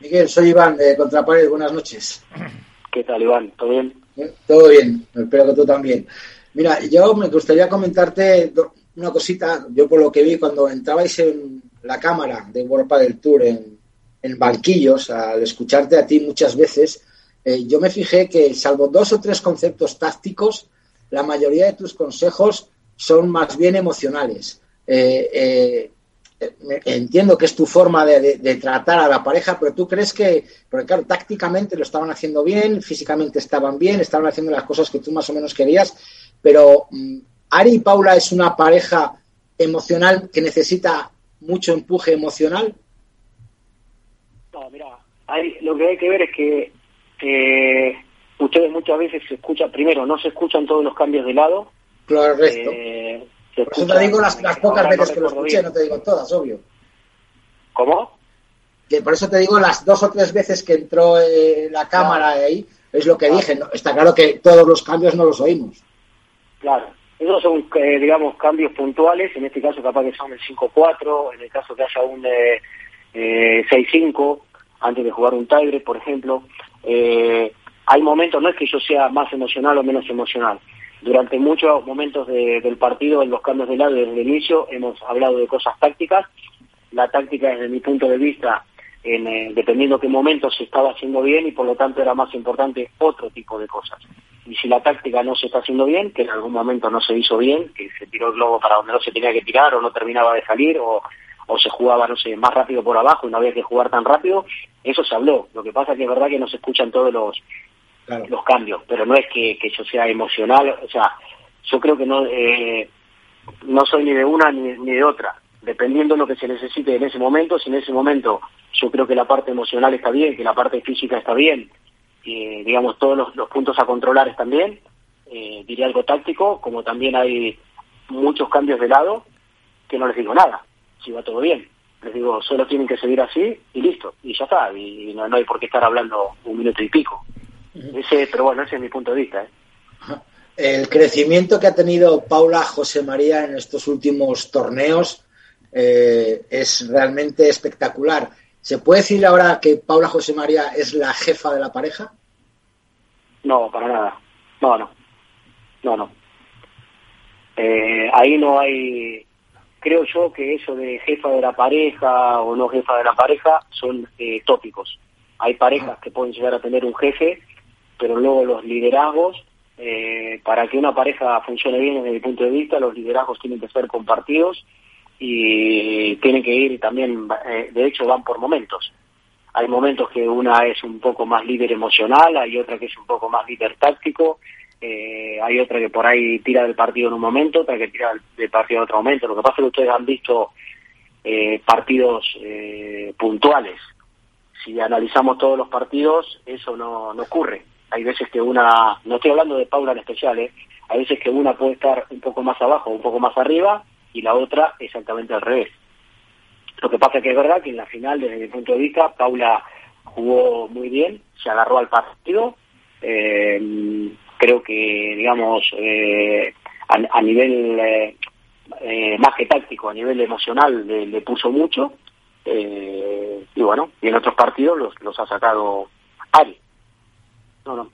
Miguel, soy Iván de Contrapared, buenas noches. ¿Qué tal Iván? ¿Todo bien? Todo bien, espero que tú también. Mira, yo me gustaría comentarte una cosita. Yo por lo que vi cuando entrabais en la cámara de World del Tour en, en banquillos, al escucharte a ti muchas veces, eh, yo me fijé que salvo dos o tres conceptos tácticos, la mayoría de tus consejos son más bien emocionales. Eh, eh, entiendo que es tu forma de, tratar a la pareja, pero tú crees que, porque claro, tácticamente lo estaban haciendo bien, físicamente estaban bien, estaban haciendo las cosas que tú más o menos querías, pero mm, Ari y Paula es una pareja emocional que necesita mucho empuje emocional. No, mira, lo que hay que ver es que ustedes muchas veces se escuchan, primero, no se escuchan todos los cambios de lado. Claro, resto. Eh, por eso te digo las, pocas veces que lo escuché, no te digo todas, obvio. ¿Cómo? Que por eso te digo las dos o tres veces que entró eh, la cámara ahí, es lo que dije. está claro que todos los cambios no los oímos. Claro. Esos son, eh, digamos, cambios puntuales. En este caso, capaz que son el 5-4, en el caso que haya un eh, 6-5, antes de jugar un Tigre, por ejemplo. hay momentos, no es que yo sea más emocional o menos emocional durante muchos momentos del partido, en los cambios de lado desde el inicio, hemos hablado de cosas tácticas. La táctica, desde mi punto de vista, en, eh, dependiendo qué momento se estaba haciendo bien y por lo tanto era más importante otro tipo de cosas. Y si la táctica no se está haciendo bien, que en algún momento no se hizo bien, que se tiró el globo para donde no se tenía que tirar o no terminaba de salir o, o se jugaba, no sé, más rápido por abajo y no había que jugar tan rápido, eso se habló. Lo que pasa es que es verdad que no se escuchan todos los, los cambios, pero no es que, que yo sea emocional, o sea, yo creo que no, eh, no soy ni de una ni, ni de otra, dependiendo de lo que se necesite en ese momento, si en ese momento yo creo que la parte emocional está bien, que la parte física está bien, digamos todos los, puntos a controlar están bien, eh, diría algo táctico, como también hay muchos cambios de lado, que no les digo nada, si va todo bien. Les digo, solo tienen que seguir así y listo, y ya está, y no, no hay por qué estar hablando un minuto y pico. Ese, pero bueno, ese es mi punto de vista. ¿eh? El crecimiento que ha tenido Paula José María en estos últimos torneos eh, es realmente espectacular. ¿Se puede decir ahora que Paula José María es la jefa de la pareja? No, para nada. No, no. No, no. Eh, ahí no hay. Creo yo que eso de jefa de la pareja o no jefa de la pareja son tópicos. Hay parejas que pueden llegar a tener un jefe pero luego los liderazgos, eh, para que una pareja funcione bien desde mi punto de vista, los liderazgos tienen que ser compartidos y tienen que ir también, eh, de hecho van por momentos. Hay momentos que una es un poco más líder emocional, hay otra que es un poco más líder táctico, eh, hay otra que por ahí tira del partido en un momento, otra que tira del partido en otro momento. Lo que pasa es que ustedes han visto partidos puntuales. Si analizamos todos los partidos, eso no, no ocurre hay veces que una, no estoy hablando de Paula en especial, ¿eh? hay veces que una puede estar un poco más abajo, un poco más arriba, y la otra exactamente al revés. Lo que pasa es que es verdad que en la final, desde mi punto de vista, Paula jugó muy bien, se agarró al partido, eh, creo que, digamos, eh, a, nivel eh, más que táctico, a nivel emocional le, puso mucho, y bueno, y en otros partidos los, los ha sacado Ari. No, no.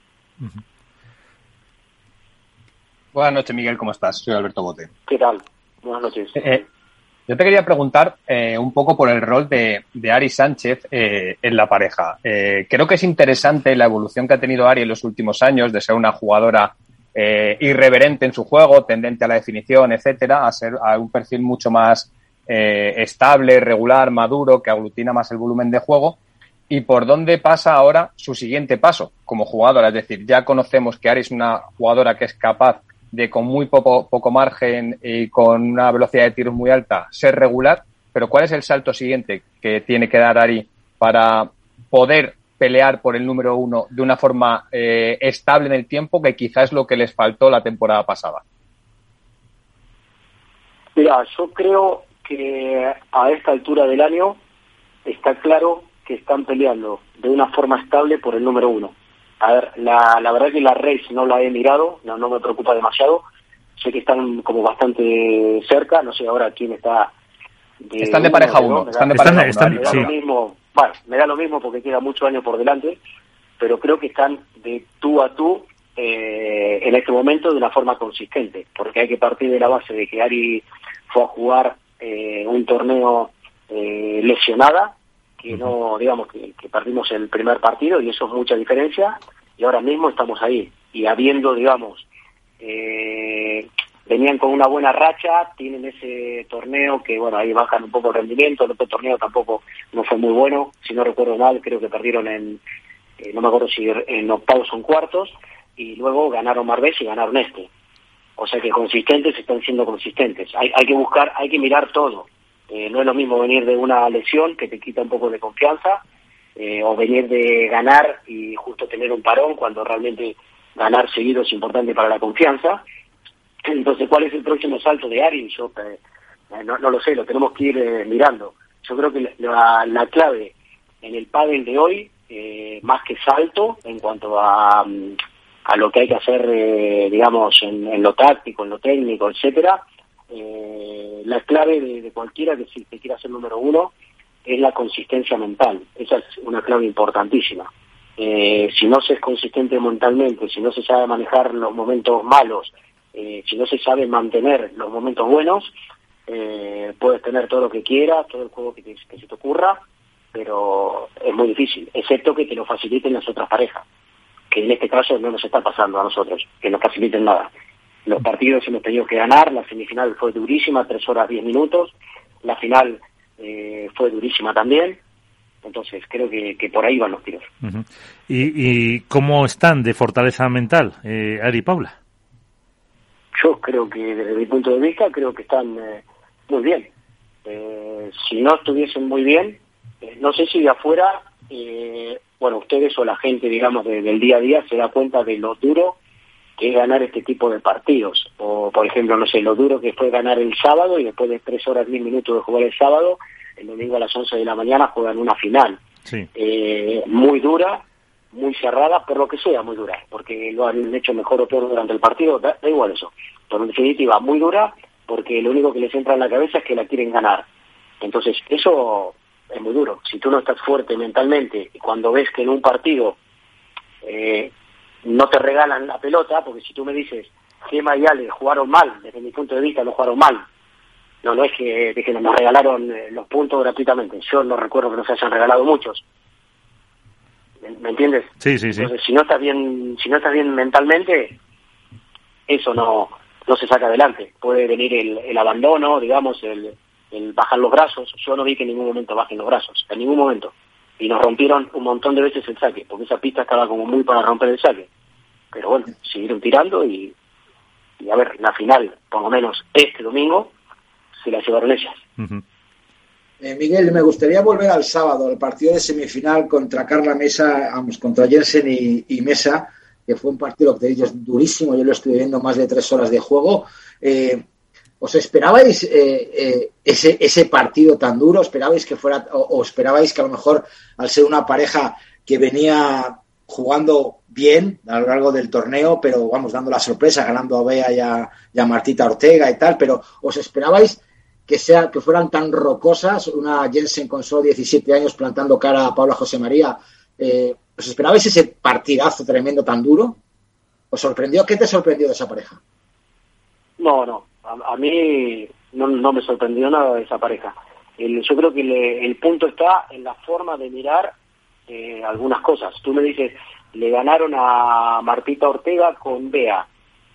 Buenas noches, Miguel, ¿cómo estás? Soy Alberto Bote. ¿Qué tal? Buenas noches. Eh, eh, yo te quería preguntar eh, un poco por el rol de, Ari Sánchez en la pareja. creo que es interesante la evolución que ha tenido Ari en los últimos años de ser una jugadora irreverente en su juego, tendente a la definición, etcétera, a ser a un perfil mucho más estable, regular, maduro, que aglutina más el volumen de juego y por dónde pasa ahora su siguiente paso como jugadora. Es decir, ya conocemos que Ari es una jugadora que es capaz de con muy poco, poco margen y con una velocidad de tiros muy alta ser regular, pero ¿cuál es el salto siguiente que tiene que dar Ari para poder pelear por el número uno de una forma eh, estable en el tiempo, que quizás es lo que les faltó la temporada pasada? Mira, yo creo que a esta altura del año está claro que están peleando de una forma estable por el número uno. A ver, la, la verdad que la race no la he mirado, no, no me preocupa demasiado. Sé que están como bastante cerca, no sé ahora quién está. están de pareja uno, están de pareja me da lo mismo, bueno, me da lo mismo porque queda mucho año por delante, pero creo que están de tú a tú eh, en este momento de una forma consistente, porque hay que partir de la base de que Ari fue a jugar eh, un torneo eh, lesionada, que no, digamos, que, que, perdimos el primer partido y eso es mucha diferencia, y ahora mismo estamos ahí. Y habiendo, digamos, eh, venían con una buena racha, tienen ese torneo que, bueno, ahí bajan un poco el rendimiento, el otro torneo tampoco no fue muy bueno, si no recuerdo mal, creo que perdieron en, eh, no me acuerdo si en octavos o en cuartos, y luego ganaron Marbella y ganaron este. O sea que consistentes están siendo consistentes. Hay, hay que buscar, hay que mirar todo. Eh, no es lo mismo venir de una lesión que te quita un poco de confianza, eh, o venir de ganar y justo tener un parón cuando realmente ganar seguido es importante para la confianza. Entonces, ¿cuál es el próximo salto de Ari? Yo eh, no, no, lo sé, lo tenemos que ir eh, mirando. Yo creo que la, la, clave en el pádel de hoy, más que salto en cuanto a, a lo que hay que hacer, digamos, en, en, lo táctico, en lo técnico, etcétera, eh, la clave de, cualquiera que, si, que quiera ser número uno es la consistencia mental. Esa es una clave importantísima. Eh, si no se es consistente mentalmente, si no se sabe manejar los momentos malos, eh, si no se sabe mantener los momentos buenos, eh, puedes tener todo lo que quieras, todo el juego que, te, que se te ocurra, pero es muy difícil, excepto que te lo faciliten las otras parejas, que en este caso no nos está pasando a nosotros, que nos faciliten nada. Los partidos hemos tenido que ganar, la semifinal fue durísima, tres horas diez minutos, la final eh, fue durísima también, entonces creo que, que, por ahí van los tiros. Uh -huh. ¿Y, ¿Y, cómo están de fortaleza mental, eh, Ari y Paula? Yo creo que desde mi punto de vista creo que están eh, muy bien. Eh, si no estuviesen muy bien, eh, no sé si de afuera, eh, bueno, ustedes o la gente, digamos, de, del día a día se da cuenta de lo duro que es ganar este tipo de partidos. O, por ejemplo, no sé, lo duro que fue ganar el sábado y después de tres horas, diez minutos de jugar el sábado, el domingo a las 11 de la mañana juegan una final. Sí. Eh, muy dura, muy cerrada, por lo que sea muy dura, porque lo han hecho mejor o peor durante el partido, da, da, igual eso. Pero en definitiva, muy dura, porque lo único que les entra en la cabeza es que la quieren ganar. Entonces, eso es muy duro. Si tú no estás fuerte mentalmente y cuando ves que en un partido eh, no te regalan la pelota, porque si tú me dices, Gema y Ale jugaron mal, desde mi punto de vista no jugaron mal, no, no es que, que nos regalaron eh, los puntos gratuitamente. Yo no recuerdo que nos hayan regalado muchos. ¿Me, ¿me entiendes? Sí, sí, sí. Entonces, si no estás bien, si no estás bien mentalmente, eso no, no se saca adelante. Puede venir el, el abandono, digamos, el, el bajar los brazos. Yo no vi que en ningún momento bajen los brazos, en ningún momento. Y nos rompieron un montón de veces el saque, porque esa pista estaba como muy para romper el saque. Pero bueno, siguieron tirando y, y a ver, la final, por lo menos este domingo, se la llevaron ellas. Uh -huh. eh, Miguel, me gustaría volver al sábado, al partido de semifinal contra Carla Mesa, vamos, contra Jensen y, y, Mesa, que fue un partido que te digo es durísimo, yo lo estuve viendo más de tres horas de juego. Eh, ¿Os esperabais eh, eh, ese, ese partido tan duro? ¿Esperabais que fuera, o, esperabais que a lo mejor, al ser una pareja que venía jugando bien a lo largo del torneo, pero vamos dando la sorpresa, ganando a Bea y a, y a Martita Ortega y tal, pero ¿os esperabais que, sea, que fueran tan rocosas, una Jensen con solo 17 años plantando cara a Paula José María, eh, ¿os esperabais ese partidazo tremendo tan duro? ¿Os sorprendió? ¿Qué te sorprendió de esa pareja? No, no, a, a mí no, no, me sorprendió nada de esa pareja. El, yo creo que le, el punto está en la forma de mirar eh, algunas cosas. Tú me dices, le ganaron a Martita Ortega con Bea.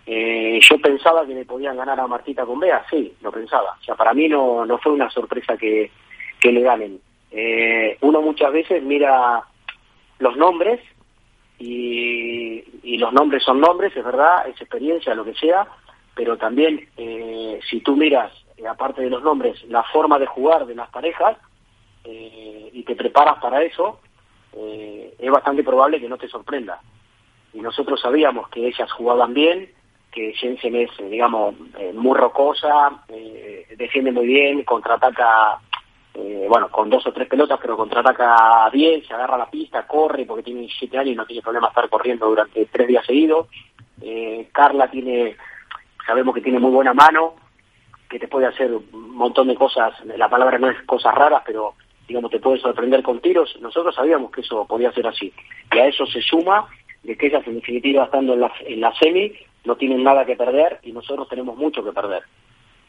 Eh, yo pensaba que le podían ganar a Martita con Bea, sí, lo pensaba. O sea, para mí no, no fue una sorpresa que, que le ganen. Eh, uno muchas veces mira los nombres y, y, los nombres son nombres, es verdad, es experiencia, lo que sea, pero también eh, si tú miras, eh, aparte de los nombres, la forma de jugar de las parejas eh, y te preparas para eso, eh, es bastante probable que no te sorprenda. Y nosotros sabíamos que ellas jugaban bien, que Jensen es, digamos, eh, muy rocosa, defiende muy bien, contraataca, bueno, con dos o tres pelotas, pero contraataca bien, se agarra la pista, corre, porque tiene 17 años y no tiene problema estar corriendo durante tres días seguidos. Carla tiene, sabemos que tiene muy buena mano, que te puede hacer un montón de cosas, la palabra no es cosas raras, pero digamos, te puede sorprender con tiros. Nosotros sabíamos que eso podía ser así. Y a eso se suma de que ellas en definitiva estando en la, en la semi no tienen nada que perder y nosotros tenemos mucho que perder.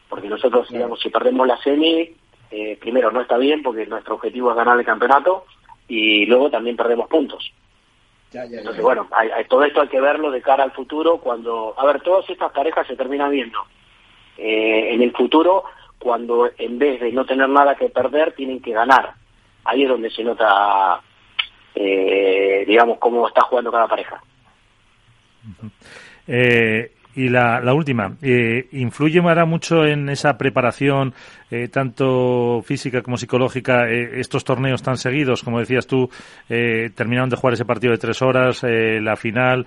Porque nosotros, digamos, si perdemos la semi, eh, primero no está bien porque nuestro objetivo es ganar el campeonato y luego también perdemos puntos. Entonces, bueno, hay, todo esto hay que verlo de cara al futuro cuando, a ver, todas estas parejas se terminan viendo. Eh, en el futuro, cuando en vez de no tener nada que perder, tienen que ganar. Ahí es donde se nota, eh, digamos, cómo está jugando cada pareja. Eh, y la, la última, eh, ¿influye ahora mucho en esa preparación, eh, tanto física como psicológica, eh, estos torneos tan seguidos? Como decías tú, eh, terminaron de jugar ese partido de tres horas, la final,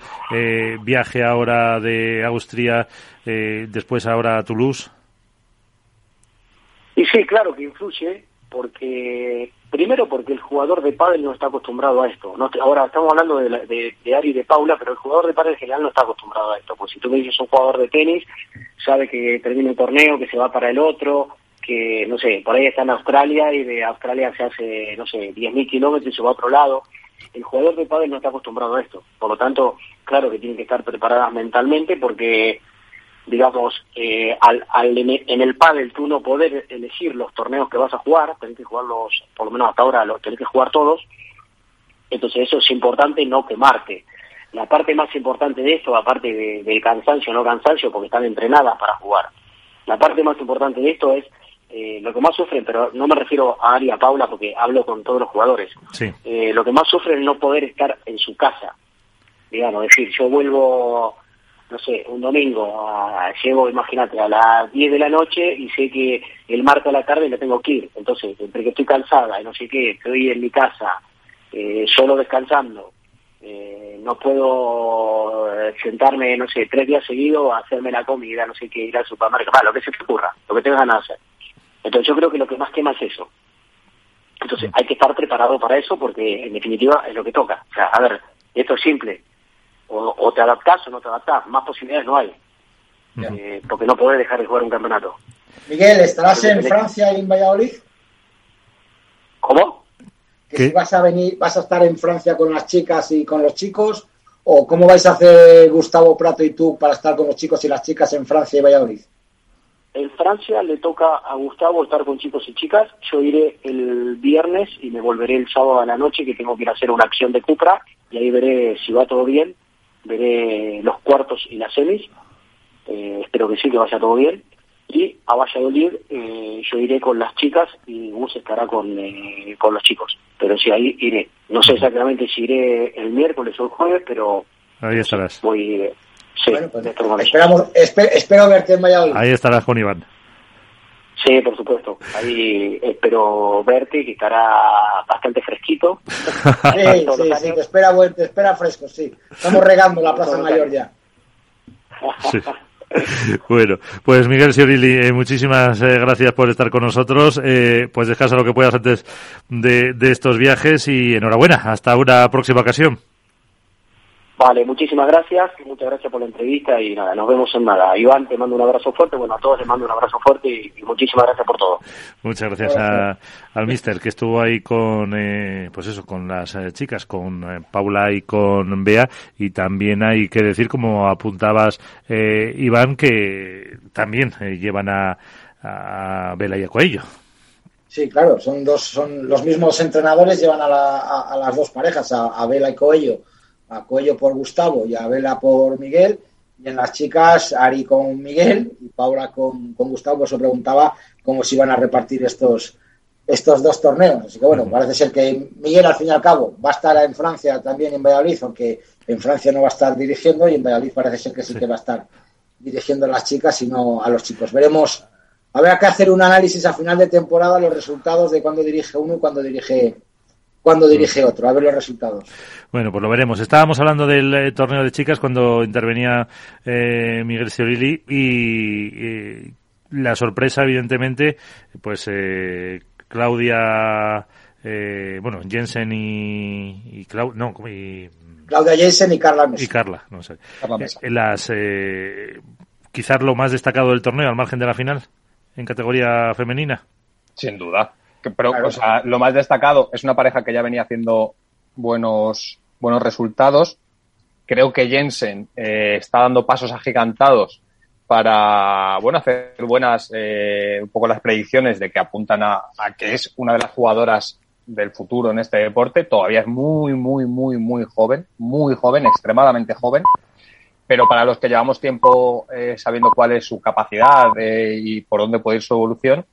viaje ahora de Austria, después ahora a Toulouse. Y sí, claro que influye, porque primero porque el jugador de pádel no está acostumbrado a esto. No, ahora estamos hablando de, de, de, Ari y de Paula, pero el jugador de pádel en general no está acostumbrado a esto. Pues si tú me dices un jugador de tenis, sabe que termina el torneo, que se va para el otro, que no sé, por ahí está en Australia y de Australia se hace, no sé, 10.000 kilómetros y se va a otro lado. El jugador de pádel no está acostumbrado a esto. Por lo tanto, claro que tienen que estar preparadas mentalmente porque digamos, eh, al, al, en el pádel tú no poder elegir los torneos que vas a jugar, tenés que jugarlos, por lo menos hasta ahora, los tenés que jugar todos, entonces eso es importante no quemarte. La parte más importante de esto, aparte de, del cansancio no cansancio, porque están entrenadas para jugar, la parte más importante de esto es eh, lo que más sufren, pero no me refiero a Ari, a Paula, porque hablo con todos los jugadores, sí. eh, lo que más sufren es no poder estar en su casa, digamos, es decir, yo vuelvo no sé, un domingo, a, llego, imagínate, a las 10 de la noche y sé que el martes a la tarde me tengo que ir. Entonces, entre que estoy cansada y no sé qué, estoy en mi casa, eh, solo descansando, eh, no puedo sentarme, no sé, tres días seguidos a hacerme la comida, no sé qué, ir al supermercado, lo que se te ocurra, lo que tengas ganas de hacer. Entonces, yo creo que lo que más quema es eso. Entonces, hay que estar preparado para eso porque, en definitiva, es lo que toca. O sea, a ver, esto es simple o, o, te adaptás o no te adaptás, más posibilidades no hay, eh, porque no podés dejar de jugar un campeonato. Miguel, ¿estarás en Francia y en Valladolid? ¿Cómo? Que si vas a venir, vas a estar en Francia con las chicas y con los chicos, o cómo vais a hacer Gustavo Prato y tú para estar con los chicos y las chicas en Francia y Valladolid. En Francia le toca a Gustavo estar con chicos y chicas. Yo iré el viernes y me volveré el sábado a la noche que tengo que ir a hacer una acción de Cupra y ahí veré si va todo bien veré los cuartos y las semis, eh, espero que sí, que vaya todo bien, y a Valladolid eh, yo iré con las chicas y Gus estará con, eh, con los chicos, pero sí, ahí iré. No sé exactamente si iré el miércoles o el jueves, pero ahí estarás. voy... Sí, bueno, pues, esperamos, esper, espero verte en Valladolid. Ahí estarás con Iván. Sí, por supuesto. Ahí espero verte, que estará bastante fresquito. sí, sí, sí, te espera, te espera fresco, sí. Estamos regando la Plaza Mayor ya. Sí. Bueno, pues Miguel Siorilli, eh, muchísimas eh, gracias por estar con nosotros. Eh, pues descansa lo que puedas antes de, de estos viajes y enhorabuena. Hasta una próxima ocasión. Vale, muchísimas gracias, muchas gracias por la entrevista y nada, nos vemos en nada. Iván, te mando un abrazo fuerte, bueno, a todos les mando un abrazo fuerte y, y muchísimas gracias por todo. Muchas gracias a, al mister que estuvo ahí con, eh, pues eso, con las eh, chicas, con eh, Paula y con Bea y también hay que decir, como apuntabas, eh, Iván, que también llevan a, a Bela y a Coello. Sí, claro, son dos, son los mismos entrenadores llevan a, la, a, a las dos parejas, a, a Vela y Coello a Cuello por Gustavo y a Vela por Miguel. Y en las chicas, Ari con Miguel y Paula con, con Gustavo, pues se preguntaba cómo se iban a repartir estos, estos dos torneos. Así que bueno, parece ser que Miguel al fin y al cabo va a estar en Francia también en Valladolid, aunque en Francia no va a estar dirigiendo y en Valladolid parece ser que sí, sí. que va a estar dirigiendo a las chicas y no a los chicos. Veremos, habrá que hacer un análisis a final de temporada los resultados de cuando dirige uno y cuando dirige cuando dirige otro, a ver los resultados. Bueno, pues lo veremos. Estábamos hablando del eh, torneo de chicas cuando intervenía eh, Miguel Ciorilli y eh, la sorpresa, evidentemente, pues eh, Claudia, bueno, Jensen y, y Clau, no, y, Claudia Jensen y Carla Mesa. Y Carla, no sé. Carla Mesa. las, quizás lo más destacado del torneo, al margen de la final, en categoría femenina. Sin duda pero claro. o sea, lo más destacado es una pareja que ya venía haciendo buenos buenos resultados. Creo que Jensen eh, está dando pasos agigantados para bueno hacer buenas eh, un poco las predicciones de que apuntan a, que es una de las jugadoras del futuro en este deporte. Todavía es muy muy muy muy joven muy joven extremadamente joven. Pero para los que llevamos tiempo eh, sabiendo cuál es su capacidad y por dónde puede ir su evolución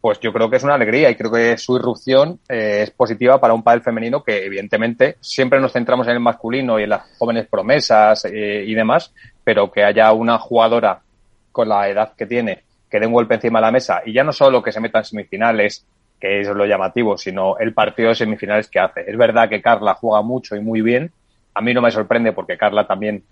pues yo creo que es una alegría y creo que su irrupción eh, es positiva para un pádel femenino que evidentemente siempre nos centramos en el masculino y en las jóvenes promesas eh, y demás, pero que haya una jugadora con la edad que tiene que dé un golpe encima de la mesa y ya no solo que se meta en semifinales, que es lo llamativo, sino el partido de semifinales que hace. Es verdad que Carla juega mucho y muy bien. A mí no me sorprende porque Carla también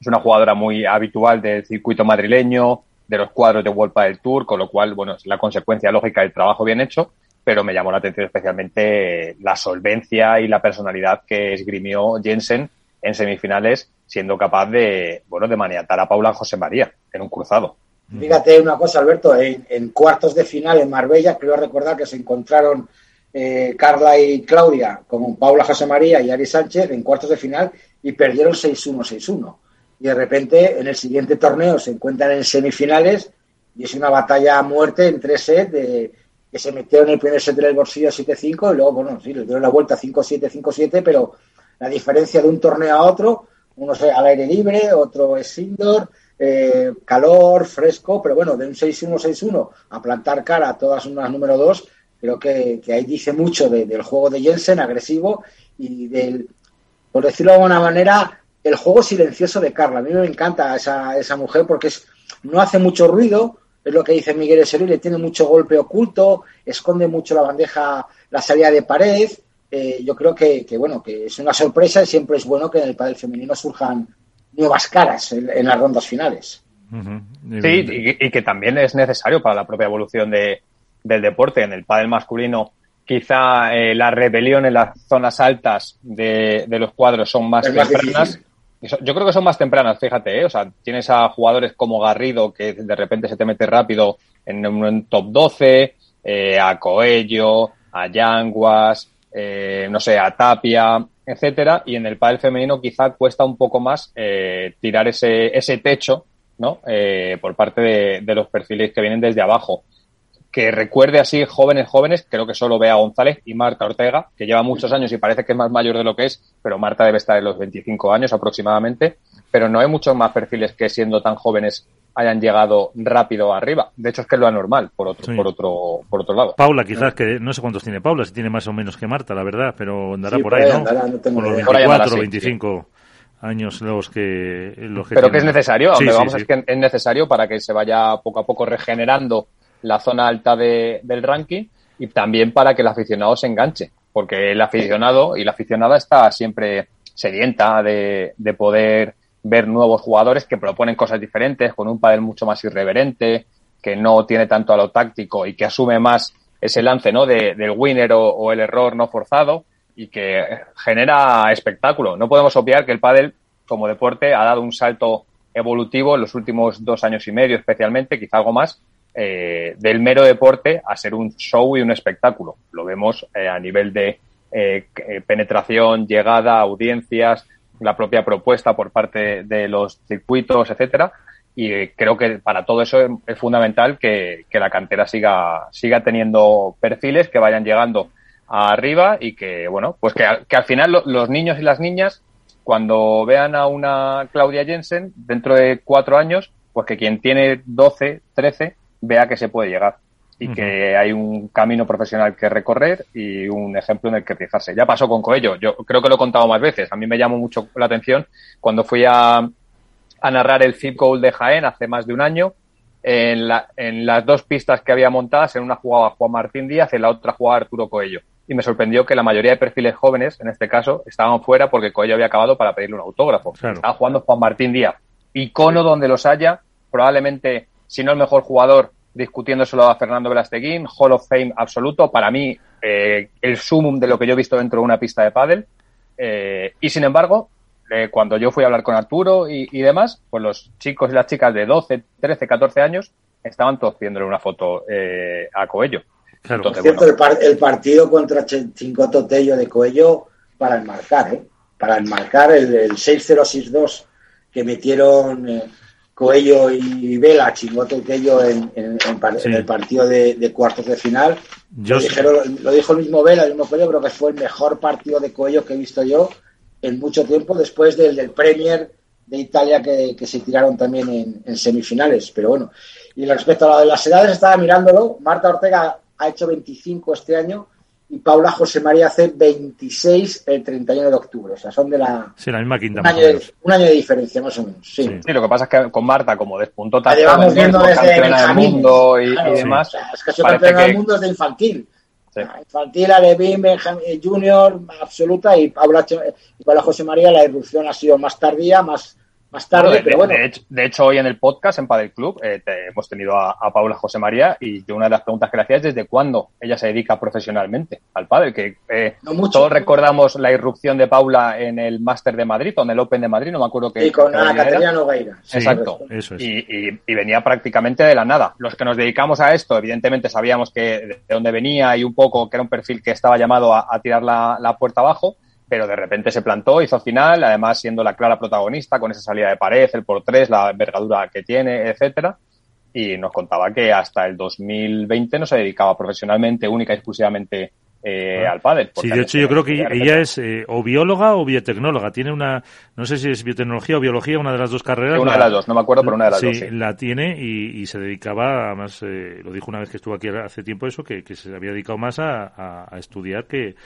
es una jugadora muy habitual del circuito madrileño, de los cuadros de World del Tour, con lo cual, bueno, es la consecuencia lógica del trabajo bien hecho, pero me llamó la atención especialmente la solvencia y la personalidad que esgrimió Jensen en semifinales, siendo capaz de, bueno, de maniatar a Paula José María en un cruzado. Fíjate una cosa, Alberto, en, cuartos de final en Marbella, creo recordar que se encontraron eh, Carla y Claudia con Paula José María y Ari Sánchez en cuartos de final y perdieron 6-1, 6-1 y de repente en el siguiente torneo se encuentran en semifinales y es una batalla a muerte en tres sets de, que se metieron en el primer set en el bolsillo 7-5 y luego, bueno, sí, le dieron la vuelta 5-7, 5-7, pero la diferencia de un torneo a otro, uno es al aire libre, otro es indoor, eh, calor, fresco, pero bueno, de un 6-1, 6-1 a plantar cara a todas unas número 2, creo que, que ahí dice mucho del juego de Jensen, agresivo, y del, por decirlo de alguna manera, el juego silencioso de Carla. A mí me encanta esa, esa mujer porque es, no hace mucho ruido, es lo que dice Miguel le tiene mucho golpe oculto, esconde mucho la bandeja, la salida de pared. Eh, yo creo que, bueno, que es una sorpresa y siempre es bueno que en el pádel femenino surjan nuevas caras en, las rondas finales. Sí, y, que también es necesario para la propia evolución de, del deporte. En el pádel masculino quizá eh, la rebelión en las zonas altas de, los cuadros son más tempranas. Yo creo que son más tempranas, fíjate, ¿eh? O sea, tienes a jugadores como Garrido que de repente se te mete rápido en un top 12, eh, a Coello, a Yanguas, eh, no sé, a Tapia, etcétera, y en el pádel femenino quizá cuesta un poco más eh, tirar ese, ese techo, ¿no? Eh, por parte de, de los perfiles que vienen desde abajo que recuerde así jóvenes, jóvenes, creo que solo Bea González y Marta Ortega, que lleva muchos años y parece que es más mayor de lo que es, pero Marta debe estar en los 25 años aproximadamente, pero no hay muchos más perfiles que siendo tan jóvenes hayan llegado rápido arriba. De hecho es que es lo anormal, por otro, por otro, por otro lado. Paula, quizás que no sé cuántos tiene Paula, si tiene más o menos que Marta, la verdad, pero andará por ahí, ¿no? por los 24 o 25 años los que, los que Pero que es necesario, vamos es que es necesario para que se vaya poco a poco regenerando la zona alta de, del ranking y también para que el aficionado se enganche, porque el aficionado y la aficionada está siempre sedienta de, de poder ver nuevos jugadores que proponen cosas diferentes, con un padel mucho más irreverente, que no tiene tanto a lo táctico y que asume más ese lance ¿no? De, del winner o, el error no forzado y que genera espectáculo. No podemos obviar que el pádel como deporte ha dado un salto evolutivo en los últimos dos años y medio especialmente, quizá algo más, eh, del mero deporte a ser un show y un espectáculo. Lo vemos eh, a nivel de eh, penetración, llegada, audiencias, la propia propuesta por parte de los circuitos, etcétera. Y creo que para todo eso es, fundamental que, la cantera siga, siga teniendo perfiles que vayan llegando arriba y que, bueno, pues que, al final los niños y las niñas, cuando vean a una Claudia Jensen dentro de cuatro años, pues que quien tiene 12, 13, vea que se puede llegar y que hay un camino profesional que recorrer y un ejemplo en el que fijarse. Ya pasó con Coello, yo creo que lo he contado más veces. A mí me llamó mucho la atención cuando fui a, a narrar el Zip Goal de Jaén hace más de un año. En, la, en las dos pistas que había montadas, en una jugaba Juan Martín Díaz, en la otra jugaba Arturo Coello. Y me sorprendió que la mayoría de perfiles jóvenes, en este caso, estaban fuera porque Coello había acabado para pedirle un autógrafo. Estaba jugando Juan Martín Díaz. Icono donde los haya, probablemente, si no el mejor jugador, discutiéndoselo a Fernando Velasteguín, Hall of Fame absoluto, para mí eh, el sumum de lo que yo he visto dentro de una pista de pádel. Eh, y sin embargo, eh, cuando yo fui a hablar con Arturo y, demás, pues los chicos y las chicas de 12, 13, 14 años estaban todos pidiéndole una foto a Coello. Entonces, cierto, el, partido contra Chincoto Tello de Coello para enmarcar, ¿eh? para enmarcar el, el 6-0-6-2 que metieron eh, Coello y Vela, Chingote Coello en, en, en, el partido de, de, cuartos de final. Yo lo, dijeron, lo, dijo el mismo Vela, el mismo Coello, creo que fue el mejor partido de Coello que he visto yo en mucho tiempo, después del, del Premier de Italia que, que, se tiraron también en, en, semifinales. Pero bueno, y respecto a lo de las edades, estaba mirándolo. Marta Ortega ha hecho 25 este año y Paula José María hace 26 el 31 de octubre. O sea, son de la. Sí, la misma quinta. Un, año de, un año de, diferencia, más o menos. Sí. sí. sí, lo que pasa es que con Marta, como despuntó tanto. La llevamos viendo desde el mundo y, claro, y demás. O sea, es que campeona del mundo desde infantil. Sí. Infantil, Alevín, Benjamín Junior, absoluta, y Paula, y Paula José María, la irrupción ha sido más tardía, más, más tarde, de, pero bueno. De hecho, de hecho, hoy en el podcast, en Padel Club, eh, te, hemos tenido a, a, Paula José María y una de las preguntas que le hacía es desde cuándo ella se dedica profesionalmente al pádel, que eh, no mucho, todos recordamos la irrupción de Paula en el Máster de Madrid o en el Open de Madrid, no me acuerdo qué. Sí, con Ana Caterina Nogueira. Sí, Exacto. Eso es. y, y, y, venía prácticamente de la nada. Los que nos dedicamos a esto, evidentemente sabíamos que de dónde venía y un poco que era un perfil que estaba llamado a, a tirar la, la puerta abajo pero de repente se plantó, hizo final, además siendo la clara protagonista con esa salida de pared, el por tres, la envergadura que tiene, etcétera. Y nos contaba que hasta el 2020 no se dedicaba profesionalmente, única y exclusivamente eh, al pádel. Sí, de hecho yo creo que ella es eh, o bióloga o biotecnóloga. Tiene una, no sé si es biotecnología o biología, una de las dos carreras. Una la, de las dos, no me acuerdo, pero una de las sí, dos. Sí, la tiene y, y se dedicaba, además, eh, lo dijo una vez que estuvo aquí hace tiempo eso, que, que se había dedicado más a, a, a estudiar que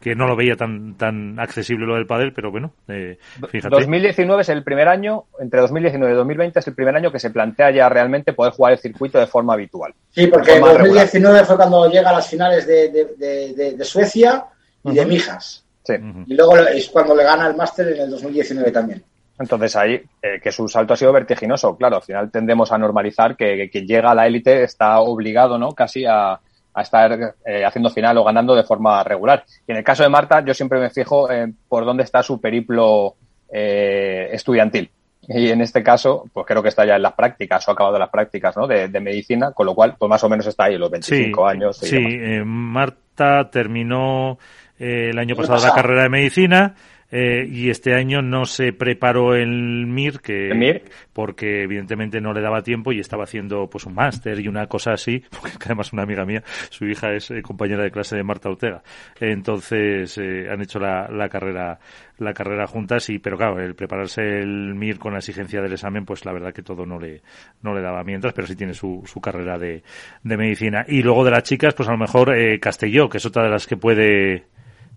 que no lo veía tan tan accesible lo del pádel, pero bueno, eh, fíjate. 2019 es el primer año, entre 2019 y 2020 es el primer año que se plantea ya realmente poder jugar el circuito de forma habitual. Sí, porque en 2019 regular. fue cuando llega a las finales de, de, de, de, de Suecia y uh -huh. de Mijas. Sí. Uh -huh. Y luego es cuando le gana el máster en el 2019 también. Entonces ahí, eh, que su salto ha sido vertiginoso. Claro, al final tendemos a normalizar que, que quien llega a la élite está obligado, ¿no? Casi a, a estar eh, haciendo final o ganando de forma regular. Y en el caso de Marta, yo siempre me fijo eh, por dónde está su periplo eh, estudiantil. Y en este caso, pues creo que está ya en las prácticas o ha acabado las prácticas ¿no? de, de, medicina, con lo cual, pues más o menos está ahí, los 25 sí, años. Sí, Marta terminó el año pasado la carrera de medicina. Eh, y este año no se preparó el MIR, que, ¿El MIR? porque evidentemente no le daba tiempo y estaba haciendo pues un máster y una cosa así, porque además una amiga mía, su hija es eh, compañera de clase de Marta Ortega. Entonces eh, han hecho la, la, carrera la carrera juntas y pero claro, el prepararse el MIR con la exigencia del examen, pues la verdad que todo no le no le daba mientras, pero sí tiene su, su carrera de, de medicina. Y luego de las chicas, pues a lo mejor eh, Castelló, que es otra de las que puede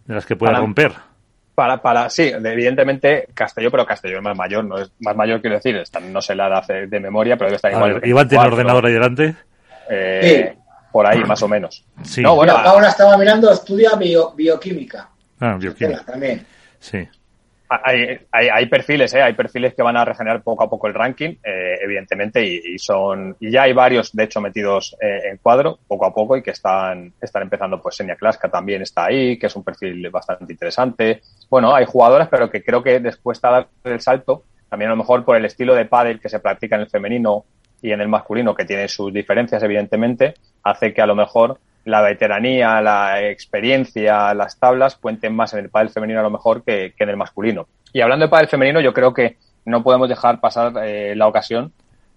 de las que puede romper. Para, para, sí, evidentemente Castelló, pero Castelló es más mayor, no es más mayor quiero decir, está, no sé la edad de memoria, pero debe estar igual. Ver, Iván tiene ordenador ahí delante. Eh, sí. Por ahí, más o menos. Sí. No, bueno, ahora estaba mirando, estudia bio, bioquímica. Ah, bioquímica. También. Sí. Hay, hay, hay, perfiles, ¿eh? hay perfiles que van a regenerar poco a poco el ranking, eh, evidentemente, y, son y ya hay varios, de hecho, metidos eh, en cuadro poco a poco y que están, están empezando, pues Senia Klaska también está ahí, que es un perfil bastante interesante. Bueno, hay jugadoras, pero que creo que después de dar el salto, también a lo mejor por el estilo de pádel que se practica en el femenino y en el masculino, que tiene sus diferencias, evidentemente, hace que a lo mejor la veteranía, la experiencia, las tablas cuenten más en el pádel femenino a lo mejor que, que en el masculino. Y hablando de pádel femenino, yo creo que no podemos dejar pasar eh, la ocasión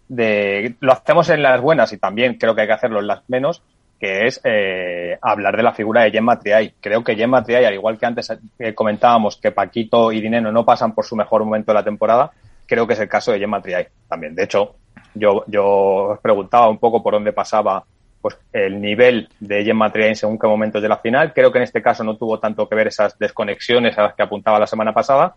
de lo hacemos en las buenas y también creo que hay que hacerlo en las menos, que es eh, hablar de la figura de Gemma Triay. Creo que Gemma Triay, al igual que antes eh, comentábamos que Paquito y Dineno no pasan por su mejor momento de la temporada, creo que es el caso de Gemma Triay también. De hecho, yo, yo os preguntaba un poco por dónde pasaba pues el nivel de Gemma Triay según qué momentos de la final. Creo que en este caso no tuvo tanto que ver esas desconexiones a las que apuntaba la semana pasada,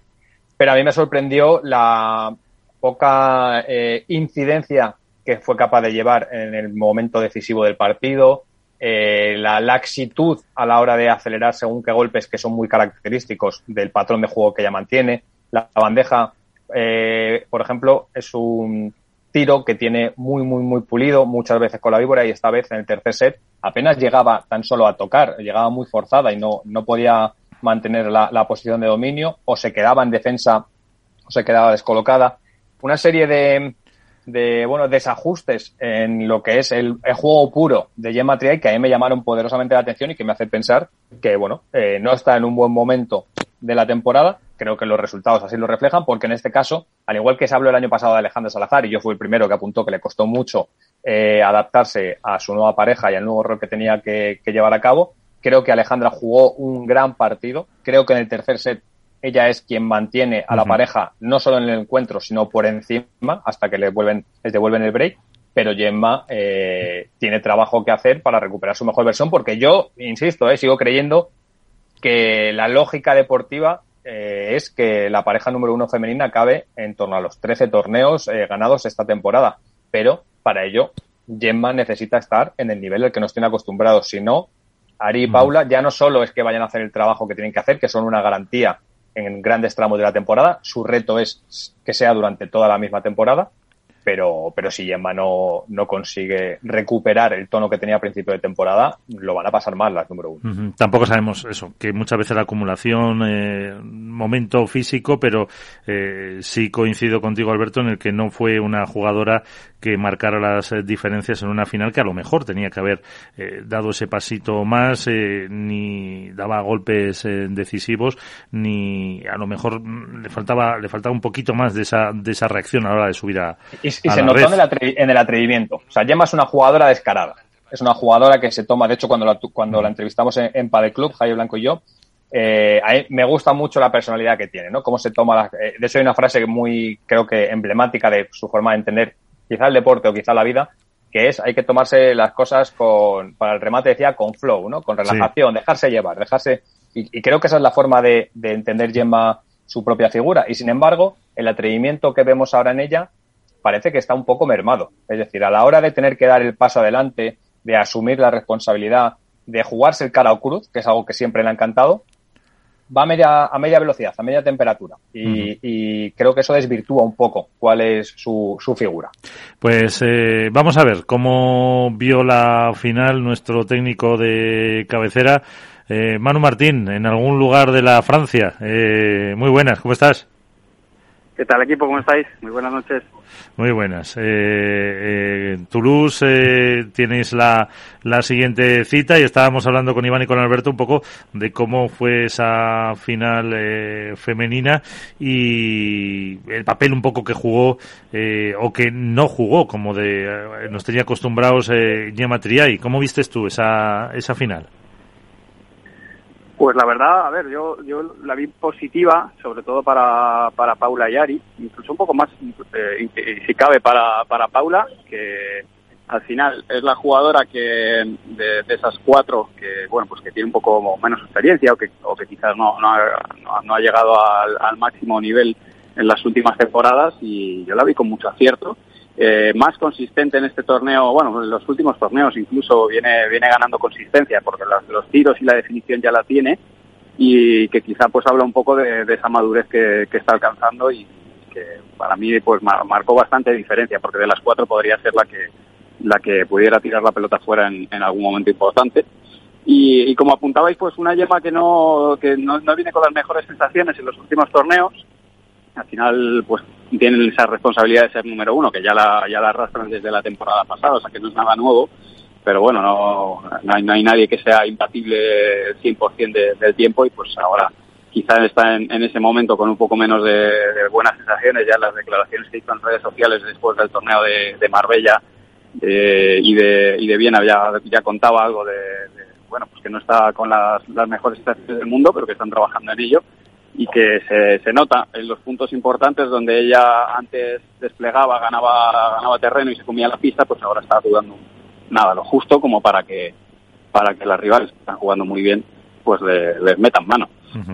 pero a mí me sorprendió la poca eh, incidencia que fue capaz de llevar en el momento decisivo del partido, eh, la laxitud a la hora de acelerar según qué golpes que son muy característicos del patrón de juego que ella mantiene. La bandeja, eh, por ejemplo, es un tiro que tiene muy, muy, muy pulido, muchas veces con la víbora y esta vez en el tercer set apenas llegaba tan solo a tocar, llegaba muy forzada y no, no podía mantener la, posición de dominio o se quedaba en defensa o se quedaba descolocada. Una serie de, de bueno, desajustes en lo que es el, el juego puro de Gemma Triay que a mí me llamaron poderosamente la atención y que me hace pensar que, bueno, eh, no está en un buen momento de la temporada, creo que los resultados así lo reflejan, porque en este caso, al igual que se habló el año pasado de Alejandra Salazar, y yo fui el primero que apuntó que le costó mucho eh, adaptarse a su nueva pareja y al nuevo rol que tenía que, llevar a cabo, creo que Alejandra jugó un gran partido. Creo que en el tercer set ella es quien mantiene a la pareja no solo en el encuentro, sino por encima hasta que le vuelven, les devuelven el break. Pero Gemma eh, tiene trabajo que hacer para recuperar su mejor versión, porque yo, insisto, eh, sigo creyendo que la lógica deportiva eh, es que la pareja número uno femenina acabe en torno a los 13 torneos eh, ganados esta temporada. Pero para ello, Gemma necesita estar en el nivel al que nos tiene acostumbrados. Si no, Ari y Paula ya no solo es que vayan a hacer el trabajo que tienen que hacer, que son una garantía en grandes tramos de la temporada, su reto es que sea durante toda la misma temporada, pero, pero si Gemma no, no consigue recuperar el tono que tenía a principio de temporada, lo van a pasar mal las número uno. Tampoco sabemos eso, que muchas veces la acumulación, eh, momento físico, pero eh, sí coincido contigo, Alberto, en el que no fue una jugadora que marcara las eh, diferencias en una final que a lo mejor tenía que haber eh, dado ese pasito más, eh, ni daba golpes decisivos, ni a lo mejor mm, le faltaba le faltaba un poquito más de esa de esa reacción a la hora de subir a, y, se notó en el, atrevimiento. O sea, Gemma es una jugadora descarada. Es una jugadora que se toma, de hecho, cuando la, cuando la entrevistamos en, en Padel Club, Jaime Blanco y yo, eh, a me gusta mucho la personalidad que tiene, ¿no? Cómo se toma la, de hecho hay una frase muy, creo que emblemática de su forma de entender quizá el deporte o quizá la vida, que es hay que tomarse las cosas con, para el remate decía, con flow, ¿no? Con relajación, dejarse llevar, dejarse, y, creo que esa es la forma de, de entender Gemma su propia figura. Y sin embargo, el atrevimiento que vemos ahora en ella parece que está un poco mermado. Es decir, a la hora de tener que dar el paso adelante, de asumir la responsabilidad, de jugarse el cara o cruz, que es algo que siempre le ha encantado, va a media, a media velocidad, a media temperatura. Y, creo que eso desvirtúa un poco cuál es su, su figura. Pues eh, vamos a ver cómo vio la final nuestro técnico de cabecera, eh, Manu Martín, en algún lugar de la Francia. Eh, muy buenas, ¿cómo estás? ¿Qué tal equipo? ¿Cómo estáis? Muy buenas noches. Muy buenas. Eh, eh, Toulouse eh, tenéis la, la siguiente cita y estábamos hablando con Iván y con Alberto un poco de cómo fue esa final eh, femenina y el papel un poco que jugó eh, o que no jugó, como de eh, nos tenía acostumbrados eh, Gemma Triay. ¿Cómo viste tú esa, esa final? Pues la verdad, a ver, yo, yo la vi positiva, sobre todo para, para Paula y Ari, incluso un poco más, eh, si cabe, para, para Paula, que al final es la jugadora que de, esas cuatro que, bueno, pues que tiene un poco menos experiencia o que, o que quizás no, no, ha, no ha llegado al máximo nivel en las últimas temporadas y yo la vi con mucho acierto eh, más consistente en este torneo, bueno, en los últimos torneos incluso viene, viene ganando consistencia porque los tiros y la definición ya la tiene y que quizá pues habla un poco de, esa madurez que, está alcanzando y que para mí pues marcó bastante diferencia porque de las cuatro podría ser la que la que pudiera tirar la pelota fuera en, algún momento importante. Y, como apuntabais, pues una yema que no, que no, no viene con las mejores sensaciones en los últimos torneos, al final pues tienen esa responsabilidad de ser número uno, que ya la, ya la arrastran desde la temporada pasada, o sea que no es nada nuevo, pero bueno, no, no, hay, no hay nadie que sea impatible el 100% del tiempo y pues ahora quizá está en, ese momento con un poco menos de, buenas sensaciones, ya las declaraciones que hizo en redes sociales después del torneo de, Marbella eh, y, de, y de Viena ya, ya contaba algo de, bueno, pues que no está con las, las mejores situaciones del mundo, pero que están trabajando en ello y que se, se nota en los puntos importantes donde ella antes desplegaba, ganaba, ganaba terreno y se comía la pista, pues ahora está jugando nada, lo justo como para que para que las rivales que están jugando muy bien pues les metan mano.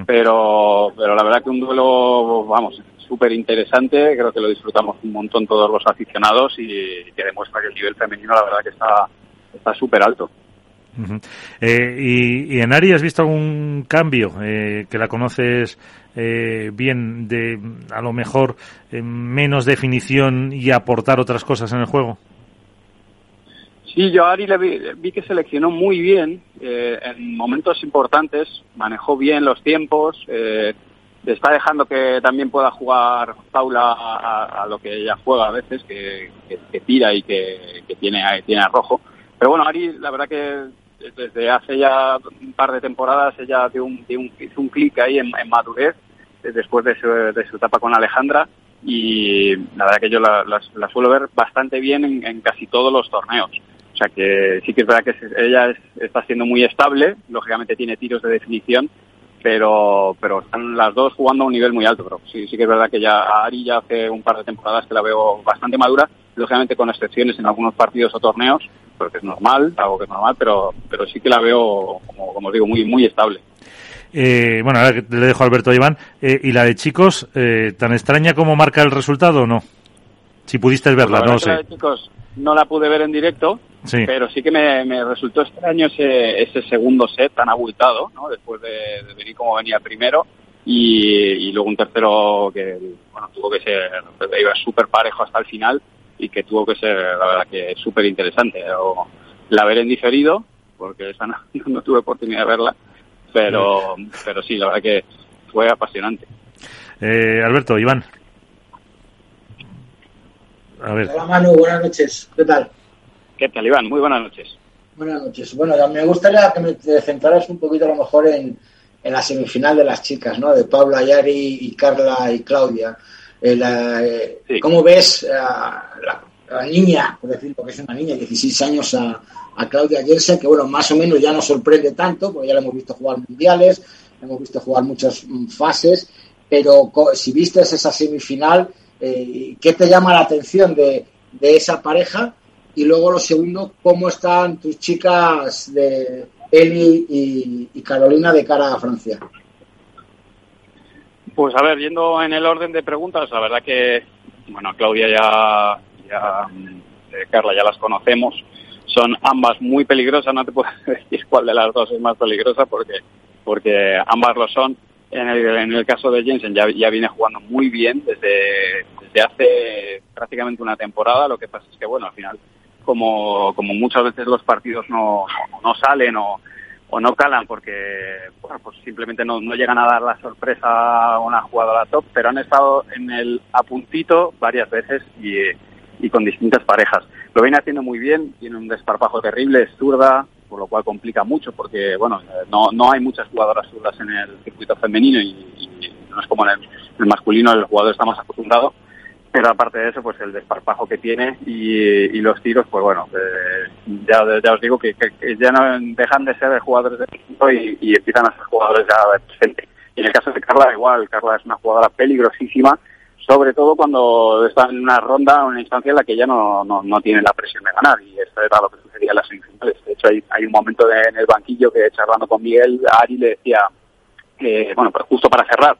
Pero pero la verdad que un duelo, vamos, súper interesante, creo que lo disfrutamos un montón todos los aficionados y que demuestra que el nivel femenino la verdad que está está súper alto. Eh, y, en Ari has visto algún cambio eh, que la conoces eh, bien de a lo mejor menos definición y aportar otras cosas en el juego. Sí, yo a Ari le vi, que seleccionó muy bien en momentos importantes, manejó bien los tiempos, está dejando que también pueda jugar Paula a, lo que ella juega a veces, que, tira y que, tiene, tiene arrojo. Pero bueno, Ari, la verdad que desde hace ya un par de temporadas ella dio un, un, hizo un clic ahí en, madurez después de su, de su etapa con Alejandra y la verdad que yo la, la, suelo ver bastante bien en, en, casi todos los torneos. O sea que sí que es verdad que ella es, está siendo muy estable, lógicamente tiene tiros de definición, pero pero están las dos jugando a un nivel muy alto. Pero sí, sí que es verdad que ya a Ari ya hace un par de temporadas que la veo bastante madura, lógicamente con excepciones en algunos partidos o torneos, porque es normal, algo que es normal, pero pero sí que la veo, como, como os digo, muy muy estable. Eh, bueno, ahora que le dejo a Alberto Iván. Eh, ¿Y la de chicos, eh, tan extraña como marca el resultado o no? Si pudiste verla, pues no sé. La de chicos no la pude ver en directo, pero sí que me, me, resultó extraño ese, ese segundo set tan abultado, ¿no? Después de, de venir como venía primero y, y, luego un tercero que, bueno, tuvo que ser, iba súper parejo hasta el final y que tuvo que ser, la verdad, que súper interesante. O la ver en diferido, porque esa no, no tuve oportunidad de verla, pero, pero sí, la verdad que fue apasionante. Eh, Alberto, Iván. A ver. Hola Manu, buenas noches. ¿Qué tal? ¿Qué tal, Iván? Muy buenas noches. Buenas noches. Bueno, me gustaría que me centraras un poquito a lo mejor en, en la semifinal de las chicas, ¿no? De Paula, Yari y Carla y Claudia. Eh, la, eh, sí. ¿Cómo ves a la, la, niña, por decir, porque es una niña, 16 años, a, a Claudia Jensen, que bueno, más o menos ya no sorprende tanto, porque ya la hemos visto jugar mundiales, la hemos visto jugar muchas fases, pero si viste esa semifinal, eh, ¿qué te llama la atención de, de, esa pareja? Y luego lo segundo, ¿cómo están tus chicas de Eli y, Carolina de cara a Francia? Pues a ver, yendo en el orden de preguntas, la verdad que, bueno, Claudia ya, ya eh, Carla ya las conocemos, son ambas muy peligrosas, no te puedo decir cuál de las dos es más peligrosa porque, porque ambas lo son. En el, en el caso de Jensen ya, ya viene jugando muy bien desde, desde hace prácticamente una temporada, lo que pasa es que bueno, al final como, como muchas veces los partidos no, no salen o, o no calan porque bueno, pues simplemente no, no llegan a dar la sorpresa a una jugadora top, pero han estado en el a puntito varias veces y, con distintas parejas. Lo viene haciendo muy bien, tiene un desparpajo terrible, es zurda, por lo cual complica mucho porque, bueno, no, no hay muchas jugadoras zurdas en el circuito femenino y, no es como en el, masculino, el jugador está más acostumbrado. Pero aparte de eso, pues el desparpajo que tiene y, los tiros, pues bueno, eh, ya, os digo que, ya no dejan de ser jugadores de equipo y, empiezan a ser jugadores ya de presente. Y en el caso de Carla, igual, Carla es una jugadora peligrosísima, sobre todo cuando está en una ronda o una instancia en la que ya no, no, no tiene la presión de ganar y esto era lo que sucedía en las semifinales. De hecho, hay, hay un momento de, en el banquillo que charlando con Miguel, Ari le decía, que, bueno, pues justo para cerrar,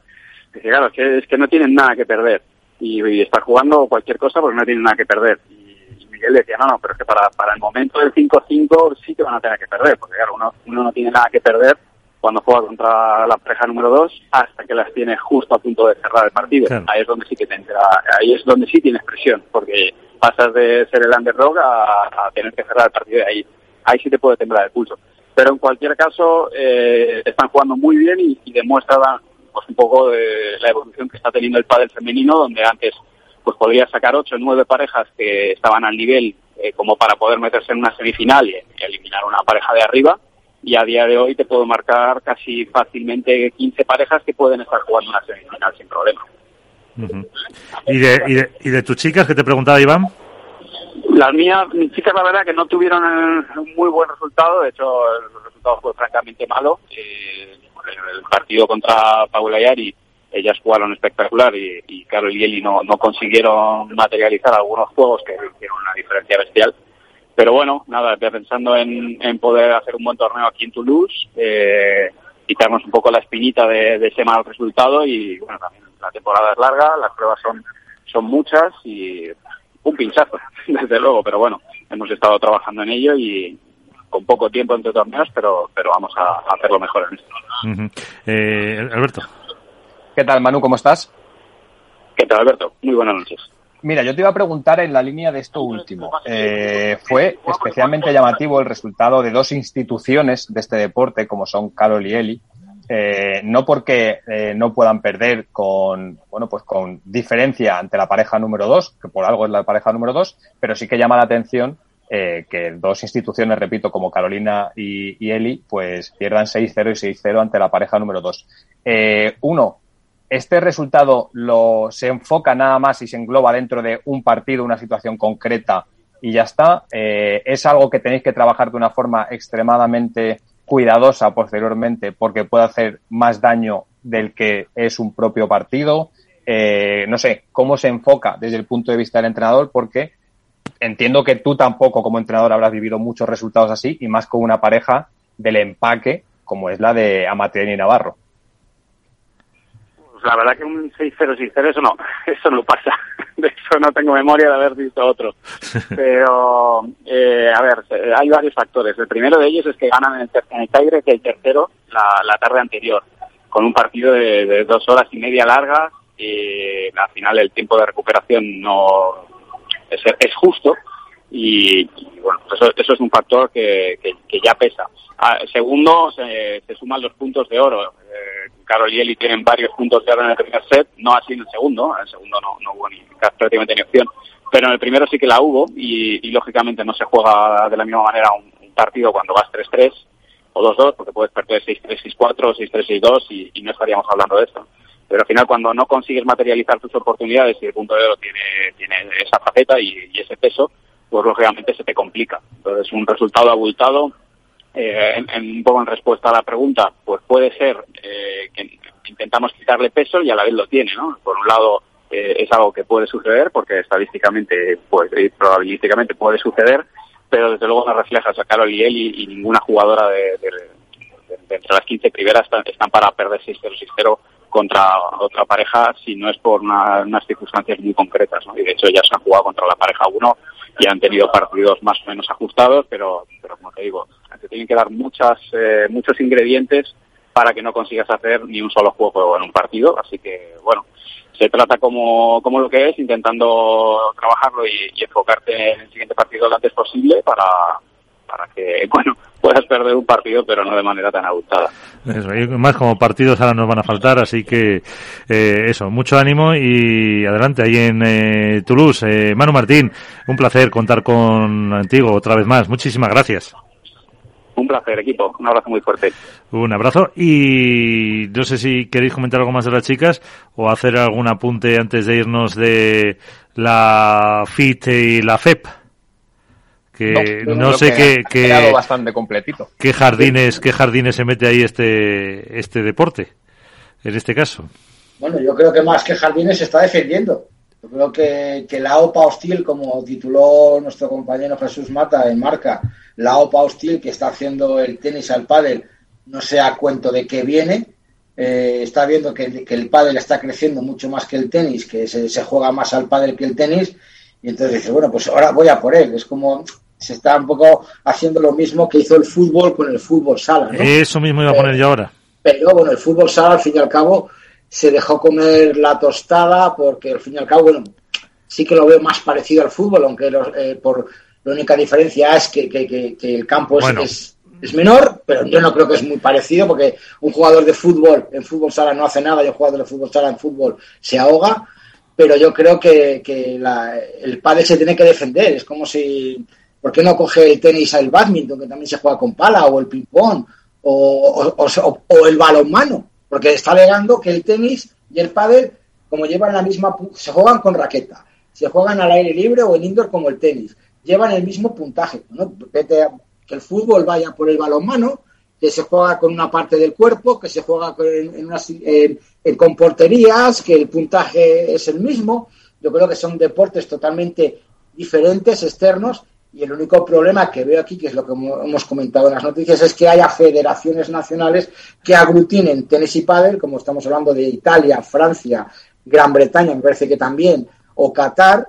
que claro, es que, es que no tienen nada que perder y, y estar jugando cualquier cosa porque no tienen nada que perder. Y, y Miguel decía, no, no, pero es que para, para el momento del 5-5 sí que van a tener que perder, porque claro, uno, uno no tiene nada que perder cuando juega contra la pareja número 2 hasta que las tienes justo a punto de cerrar el partido. Claro. Ahí es donde sí que te entra, ahí es donde sí tienes presión, porque pasas de ser el underdog a, a tener que cerrar el partido de ahí. Ahí sí te puede temblar el pulso. Pero en cualquier caso, eh, están jugando muy bien y, y demuestran pues, un poco de la evolución que está teniendo el pádel femenino, donde antes pues podría sacar ocho o nueve parejas que estaban al nivel eh, como para poder meterse en una semifinal y, eliminar una pareja de arriba y a día de hoy te puedo marcar casi fácilmente 15 parejas que pueden estar jugando una semifinal sin problema. Uh -huh. ¿Y, de, y, de, ¿Y de tus chicas que te preguntaba Iván? Las mías, mis chicas la verdad que no tuvieron un muy buen resultado, de hecho el resultado fue francamente malo. Eh, el partido contra Paula Yari, ellas jugaron espectacular y, y Carol y Eli no, no consiguieron materializar algunos juegos que hicieron una diferencia bestial. Pero bueno, nada, pensando en, en, poder hacer un buen torneo aquí en Toulouse, eh, quitarnos un poco la espinita de, de, ese mal resultado y bueno, también la temporada es larga, las pruebas son, son muchas y un pinchazo, desde luego, pero bueno, hemos estado trabajando en ello y con poco tiempo entre torneos, pero, pero vamos a, a hacerlo mejor en esto. Uh -huh. eh, Alberto. ¿Qué tal, Manu? ¿Cómo estás? ¿Qué tal, Alberto? Muy buenas noches. Mira, yo te iba a preguntar en la línea de esto último. Eh, fue especialmente llamativo el resultado de dos instituciones de este deporte, como son Carol y Eli, eh, no porque eh, no puedan perder con, bueno, pues con diferencia ante la pareja número dos, que por algo es la pareja número dos, pero sí que llama la atención eh, que dos instituciones, repito, como Carolina y, Eli, pues pierdan 6-0 y 6-0 ante la pareja número dos. Eh, uno, este resultado lo, se enfoca nada más y se engloba dentro de un partido, una situación concreta y ya está. Eh, es algo que tenéis que trabajar de una forma extremadamente cuidadosa posteriormente porque puede hacer más daño del que es un propio partido. Eh, no sé, cómo se enfoca desde el punto de vista del entrenador porque entiendo que tú tampoco como entrenador habrás vivido muchos resultados así y más con una pareja del empaque como es la de Amateo y Navarro. Pues la verdad que un 6-0, 6-0, eso no, eso no pasa. De eso no tengo memoria de haber visto otro. Pero, eh, a ver, hay varios factores. El primero de ellos es que ganan en el, en el que el tercero la, la, tarde anterior, con un partido de, de dos horas y media largas y al final el tiempo de recuperación no es, es justo y, y bueno, eso, eso, es un factor que, que, que ya pesa. Ah, segundo, se, se, suman los puntos de oro. Eh, Carol y Eli tienen varios puntos de oro en el primer set, no así en el segundo, en el segundo no, no hubo ni, prácticamente ni opción, pero en el primero sí que la hubo y, y lógicamente no se juega de la misma manera un, un partido cuando vas 3-3 o 2-2, porque puedes perder 6-3, 6-4, 6-3, 6-2 y, y no estaríamos hablando de esto pero al final cuando no consigues materializar tus oportunidades y el punto de oro tiene, tiene esa faceta y, ese peso, pues lógicamente se te complica. Entonces un resultado abultado, eh, en, un poco en respuesta a la pregunta, pues puede ser eh, que intentamos quitarle peso y a la vez lo tiene, ¿no? Por un lado eh, es algo que puede suceder porque estadísticamente, pues probabilísticamente puede suceder, pero desde luego no refleja a Carol y él y, ninguna jugadora de, entre las 15 primeras están, están para perder 6-0, 6-0 contra otra pareja si no es por una, unas circunstancias muy concretas, ¿no? Y de hecho ya se han jugado contra la pareja 1 y han tenido partidos más o menos ajustados, pero, pero como te digo, te tienen que dar muchas, eh, muchos ingredientes para que no consigas hacer ni un solo juego en un partido, así que bueno, se trata como, como lo que es, intentando trabajarlo y, y enfocarte en el siguiente partido lo antes posible para, para que, bueno, puedas perder un partido, pero no de manera tan abultada. Eso, más como partidos ahora nos van a faltar, así que eh, eso, mucho ánimo y adelante ahí en eh, Toulouse. Eh, Manu Martín, un placer contar contigo otra vez más. Muchísimas gracias. Un placer, equipo. Un abrazo muy fuerte. Un abrazo. Y no sé si queréis comentar algo más de las chicas o hacer algún apunte antes de irnos de la FIT y la FEP que no, no sé qué, ha bastante completito. qué jardines qué jardines se mete ahí este este deporte en este caso. Bueno yo creo que más que jardines se está defendiendo. Yo creo que, que la OPA hostil como tituló nuestro compañero Jesús Mata en marca la OPA hostil que está haciendo el tenis al pádel no sé a cuento de qué viene. Eh, está viendo que, que el pádel está creciendo mucho más que el tenis que se, se juega más al pádel que el tenis y entonces dice, bueno, pues ahora voy a por él. Es como se está un poco haciendo lo mismo que hizo el fútbol con el fútbol sala. ¿no? Eso mismo iba a poner yo ahora. Pero bueno, el fútbol sala al fin y al cabo se dejó comer la tostada porque al fin y al cabo, bueno, sí que lo veo más parecido al fútbol, aunque los, eh, por la única diferencia es que, que, que, que el campo es, bueno. es, es, menor, pero yo no creo que es muy parecido porque un jugador de fútbol en fútbol sala no hace nada y un jugador de fútbol sala en fútbol se ahoga. Pero yo creo que, que la, el pádel se tiene que defender. Es como si ¿Por qué no coge el tenis al badminton, que también se juega con pala, o el ping-pong, o, o, o, o, el balonmano? Porque está alegando que el tenis y el pádel, como llevan la misma, se juegan con raqueta, se juegan al aire libre o en indoor como el tenis, llevan el mismo puntaje, ¿no? Que el fútbol vaya por el balonmano, que se juega con una parte del cuerpo, que se juega con, en unas, en, en, con porterías, que el puntaje es el mismo. Yo creo que son deportes totalmente diferentes, externos, y el único problema que veo aquí, que es lo que hemos comentado en las noticias, es que haya federaciones nacionales que aglutinen tenis y pádel, como estamos hablando de Italia, Francia, Gran Bretaña, me parece que también, o Qatar,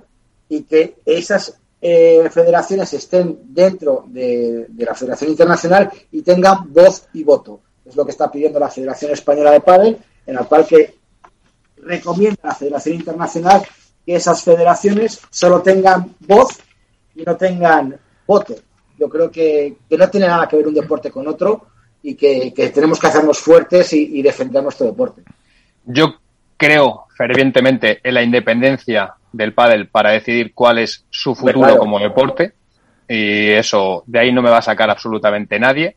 y que esas eh, federaciones estén dentro de, de, la Federación Internacional y tengan voz y voto. Es lo que está pidiendo la Federación Española de Pádel, en la cual que recomienda a la Federación Internacional que esas federaciones solo tengan voz y no tengan voto. Yo creo que, que, no tiene nada que ver un deporte con otro y que, que tenemos que hacernos fuertes y, y, defender nuestro deporte. Yo creo fervientemente en la independencia del pádel para decidir cuál es su futuro claro. como deporte y eso de ahí no me va a sacar absolutamente nadie,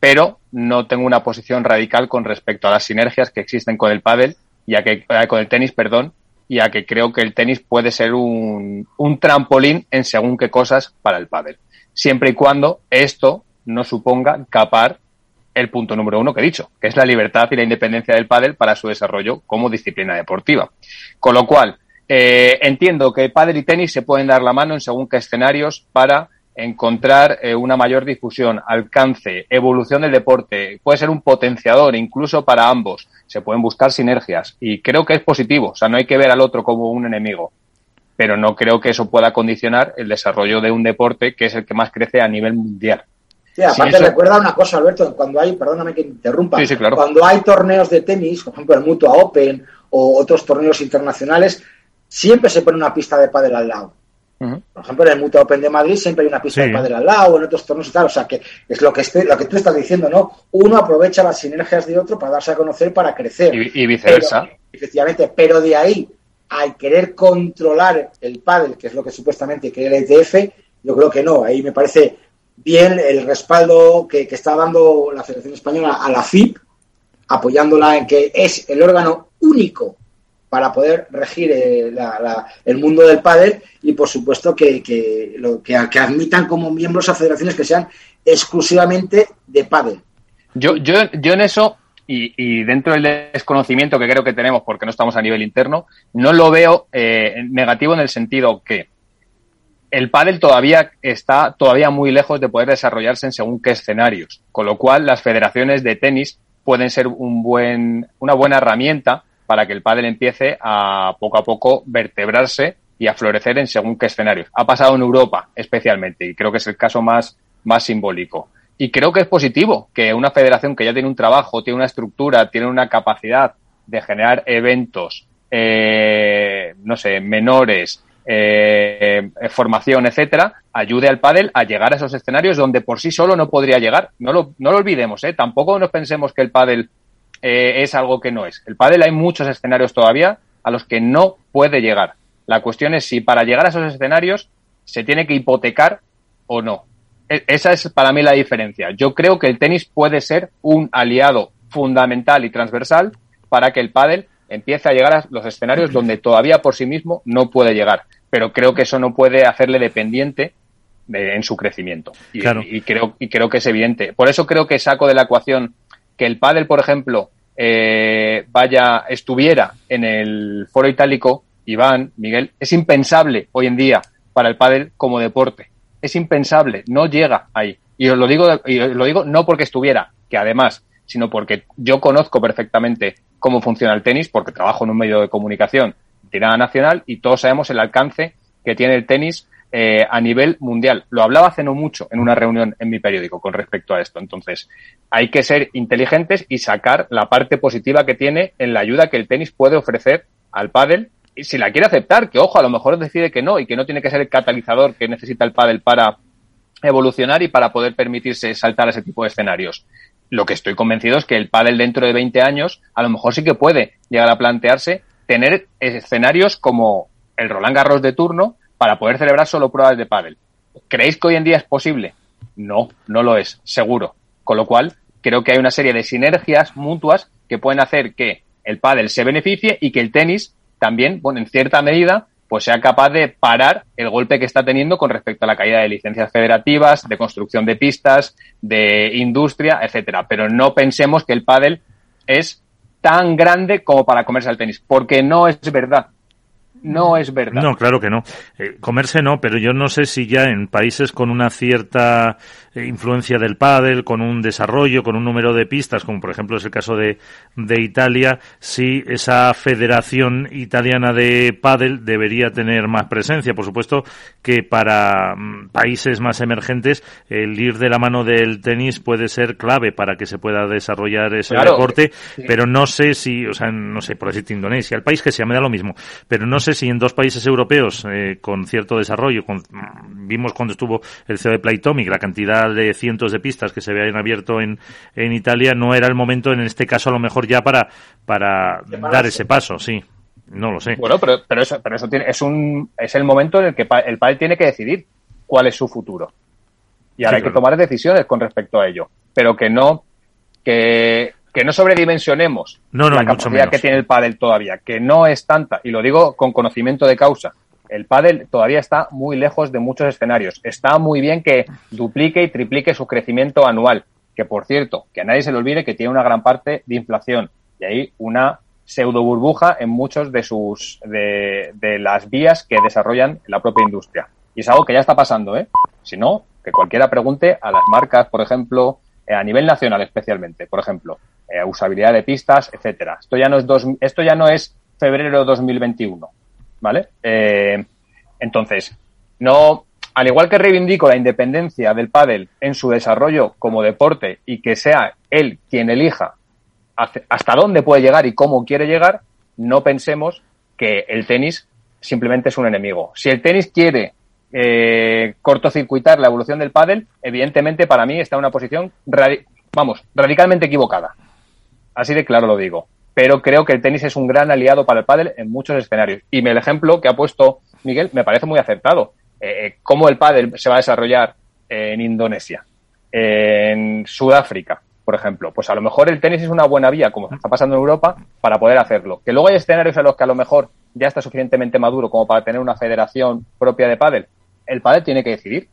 pero no tengo una posición radical con respecto a las sinergias que existen con el pádel y a que, eh, con el tenis, perdón, y a que creo que el tenis puede ser un, un trampolín en según qué cosas para el pádel. Siempre y cuando esto no suponga capar el punto número uno que he dicho, que es la libertad y la independencia del pádel para su desarrollo como disciplina deportiva. Con lo cual, eh, entiendo que pádel y tenis se pueden dar la mano en según qué escenarios para encontrar eh, una mayor difusión, alcance, evolución del deporte, puede ser un potenciador incluso para ambos. Se pueden buscar sinergias y creo que es positivo, o sea, no hay que ver al otro como un enemigo, pero no creo que eso pueda condicionar el desarrollo de un deporte que es el que más crece a nivel mundial. Sí, aparte recuerda una cosa, Alberto, cuando hay, perdóname que interrumpa, sí, claro. cuando hay torneos de tenis, por ejemplo el Mutua Open o otros torneos internacionales, siempre se pone una pista de pádel al lado. Por ejemplo, en el Mutua Open de Madrid siempre hay una pista de pádel al lado, en otros torneos y tal. O sea, que es lo que, estoy, lo que tú estás diciendo, ¿no? Uno aprovecha las sinergias de otro para darse a conocer, para crecer. Y, viceversa. efectivamente, pero de ahí al querer controlar el pádel, que es lo que supuestamente quiere el ETF, yo creo que no. Ahí me parece bien el respaldo que, que está dando la Federación Española a la FIP, apoyándola en que es el órgano único para poder regir eh, el mundo del pádel y por supuesto que, lo, que, admitan como miembros a federaciones que sean exclusivamente de pádel. Yo, yo, yo en eso y, dentro del desconocimiento que creo que tenemos porque no estamos a nivel interno, no lo veo eh, negativo en el sentido que el pádel todavía está todavía muy lejos de poder desarrollarse en según qué escenarios, con lo cual las federaciones de tenis pueden ser un buen, una buena herramienta para que el pádel empiece a poco a poco vertebrarse y a florecer en según qué escenarios. Ha pasado en Europa especialmente y creo que es el caso más, más simbólico. Y creo que es positivo que una federación que ya tiene un trabajo, tiene una estructura, tiene una capacidad de generar eventos, eh, no sé, menores, eh, formación, etcétera, ayude al pádel a llegar a esos escenarios donde por sí solo no podría llegar. No lo, no lo olvidemos, ¿eh? Tampoco nos pensemos que el pádel eh, es algo que no es. El pádel hay muchos escenarios todavía a los que no puede llegar. La cuestión es si para llegar a esos escenarios se tiene que hipotecar o no. E, esa es para mí la diferencia. Yo creo que el tenis puede ser un aliado fundamental y transversal para que el pádel empiece a llegar a los escenarios donde todavía por sí mismo no puede llegar. Pero creo que eso no puede hacerle dependiente en su crecimiento. Y, y, creo, y creo que es evidente. Por eso creo que saco de la ecuación que el pádel, por ejemplo, eh, vaya, estuviera en el foro itálico, Iván, Miguel, es impensable hoy en día para el pádel como deporte. Es impensable, no llega ahí. Y os lo digo, y os lo digo no porque estuviera, que además, sino porque yo conozco perfectamente cómo funciona el tenis, porque trabajo en un medio de comunicación tirada nacional y todos sabemos el alcance que tiene el tenis eh, a nivel mundial. Lo hablaba hace no mucho en una reunión en mi periódico con respecto a esto. Entonces, hay que ser inteligentes y sacar la parte positiva que tiene en la ayuda que el tenis puede ofrecer al pádel y si la quiere aceptar, que ojo, a lo mejor decide que no y que no tiene que ser el catalizador que necesita el pádel para evolucionar y para poder permitirse saltar a ese tipo de escenarios. Lo que estoy convencido es que el pádel dentro de 20 años a lo mejor sí que puede llegar a plantearse tener escenarios como el Roland Garros de turno para poder celebrar solo pruebas de pádel. ¿Creéis que hoy en día es posible? No, no lo es, seguro. Con lo cual, creo que hay una serie de sinergias mutuas que pueden hacer que el pádel se beneficie y que el tenis también, bueno, en cierta medida, pues sea capaz de parar el golpe que está teniendo con respecto a la caída de licencias federativas, de construcción de pistas, de industria, etcétera. Pero no pensemos que el pádel es tan grande como para comerse al tenis, porque no es verdad. No es verdad. No, claro que no. Eh, comerse no, pero yo no sé si ya en países con una cierta eh, influencia del pádel, con un desarrollo, con un número de pistas, como por ejemplo es el caso de, de Italia, si esa federación italiana de pádel debería tener más presencia. Por supuesto que para mm, países más emergentes el ir de la mano del tenis puede ser clave para que se pueda desarrollar ese deporte, pero no sé si, o sea, no sé, por decirte Indonesia, el país que sea, me da lo mismo, pero no sé si en dos países europeos eh, con cierto desarrollo, con, vimos cuando estuvo el CEO de Playtomic, la cantidad de cientos de pistas que se habían abierto en, en Italia, no era el momento, en este caso, a lo mejor ya para, para dar ese paso, sí. No lo sé. Bueno, pero, pero eso, pero eso tiene, es, un, es el momento en el que el padre tiene que decidir cuál es su futuro. Y ahora hay que tomar decisiones con respecto a ello. Pero que no, que, que no sobredimensionemos la capacidad que tiene el pádel todavía, que no es tanta, y lo digo con conocimiento de causa. El pádel todavía está muy lejos de muchos escenarios. Está muy bien que duplique y triplique su crecimiento anual, que por cierto, que a nadie se le olvide que tiene una gran parte de inflación y hay una pseudo burbuja en muchos de sus de, de las vías que desarrollan la propia industria. Y es algo que ya está pasando, ¿eh? Si no, que cualquiera pregunte a las marcas, por ejemplo, a nivel nacional especialmente, por ejemplo, eh, usabilidad de pistas, etcétera. Esto ya no es dos, esto ya no es febrero de 2021, ¿vale? Eh, entonces, no, al igual que reivindico la independencia del pádel en su desarrollo como deporte y que sea él quien elija hasta dónde puede llegar y cómo quiere llegar, no pensemos que el tenis simplemente es un enemigo. Si el tenis quiere eh, cortocircuitar la evolución del pádel, evidentemente para mí está en una posición, vamos, radicalmente equivocada. Así de claro lo digo. Pero creo que el tenis es un gran aliado para el pádel en muchos escenarios. Y el ejemplo que ha puesto Miguel me parece muy acertado. Eh, eh, ¿Cómo el pádel se va a desarrollar en Indonesia, en Sudáfrica, por ejemplo? Pues a lo mejor el tenis es una buena vía, como está pasando en Europa, para poder hacerlo. Que luego hay escenarios en los que a lo mejor ya está suficientemente maduro como para tener una federación propia de pádel, el padre tiene que decidir.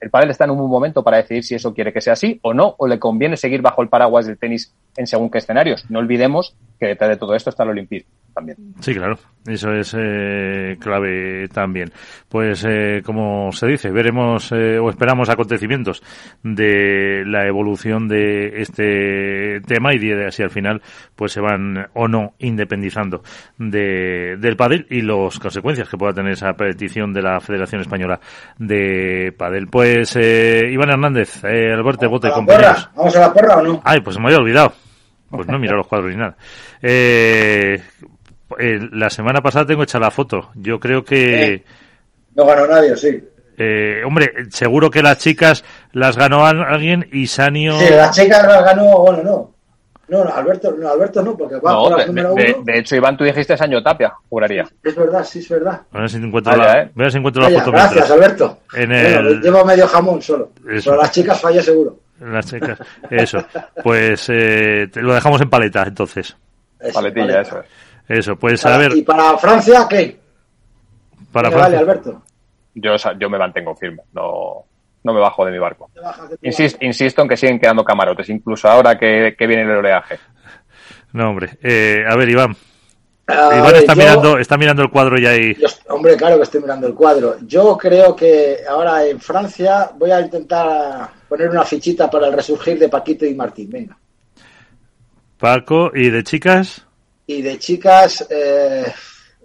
El padre está en un momento para decidir si eso quiere que sea así o no, o le conviene seguir bajo el paraguas del tenis en según qué escenarios. No olvidemos que detrás de todo esto está el Olimpismo también. Sí, claro, eso es eh, clave también. Pues eh, como se dice, veremos eh, o esperamos acontecimientos de la evolución de este tema y de si al final pues se van o no independizando de, del pádel y las consecuencias que pueda tener esa petición de la Federación Española de Padel. Pues Iván Hernández, Alberto Bote, compañeros. ¿Vamos a la porra o no? Ay, pues me había olvidado. Pues no mira los cuadros ni nada. Eh, eh, la semana pasada tengo hecha la foto. Yo creo que... No ganó nadie, sí. Eh, hombre, seguro que las chicas las ganó alguien y Sanio... Sí, las chicas las ganó, bueno, no. No, Alberto no, Alberto no, porque va por la número de, uno. De, hecho, Iván, tú dijiste Sanio Tapia, juraría. Es verdad, sí, es verdad. A ver si encuentro, la, eh. si encuentro la foto. Gracias, Alberto. En el... llevo medio jamón solo. Pero las chicas falla seguro. Las chicas, eso. Pues eh, lo dejamos en paleta, entonces. Paletilla, eso es. Eso, pues a ver. ¿Y para Francia qué? Para Francia. Vale, Alberto. Yo, yo me mantengo firme, no, no me bajo de mi barco. Insisto, insisto en que siguen quedando camarotes, incluso ahora que, viene el oleaje. No, hombre. Eh, a ver, Iván. Iván está, mirando, está mirando el cuadro ya ahí. hombre, claro que estoy mirando el cuadro. Yo creo que ahora en Francia voy a intentar poner una fichita para el resurgir de Paquito y Martín. Venga. Paco, ¿y de chicas? Y de chicas, eh,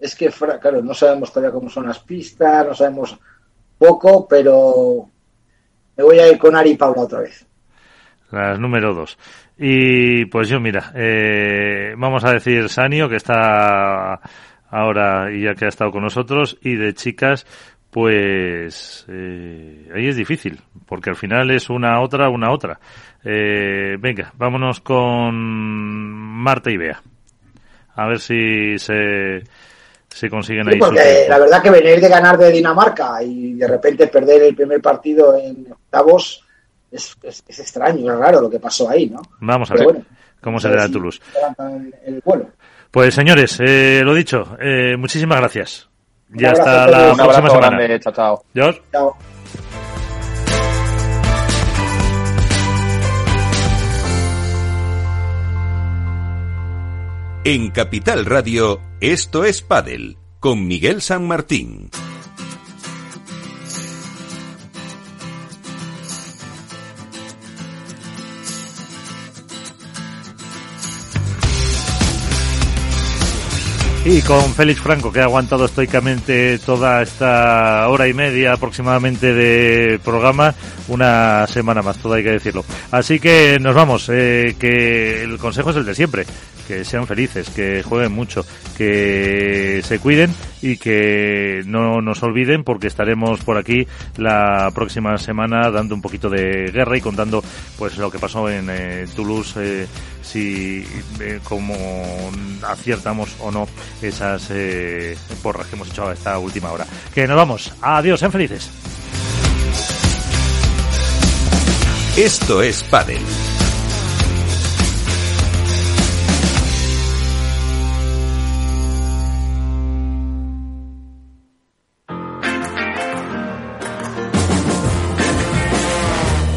es que, claro, no sabemos todavía cómo son las pistas, no sabemos poco, pero me voy a ir con Ari y Paula otra vez. Las número dos. Y pues yo, mira, eh, vamos a decir Sanio, que está ahora y ya que ha estado con nosotros, y de chicas, pues eh, ahí es difícil, porque al final es una otra, una otra. venga, vámonos con Marta y Bea a ver si se, se consiguen ahí. Porque la verdad que venir de ganar de Dinamarca y de repente perder el primer partido en octavos es, es, extraño, es raro lo que pasó ahí, ¿no? Vamos a ver cómo se le da Toulouse. Pues señores, eh, lo dicho, eh, muchísimas gracias. ya hasta la próxima semana. chao, chao. Chao. En Capital Radio, esto es Padel, con Miguel San Martín. Y con Félix Franco, que ha aguantado estoicamente toda esta hora y media aproximadamente de programa, una semana más, todo hay que decirlo. Así que nos vamos, eh, que el consejo es el de siempre que sean felices, que jueguen mucho, que se cuiden y que no nos olviden porque estaremos por aquí la próxima semana dando un poquito de guerra y contando pues lo que pasó en eh, Toulouse, eh, si eh, como aciertamos o no esas porras que hemos hecho a esta última hora. Que nos vamos. Adiós, sean felices. Esto es Padel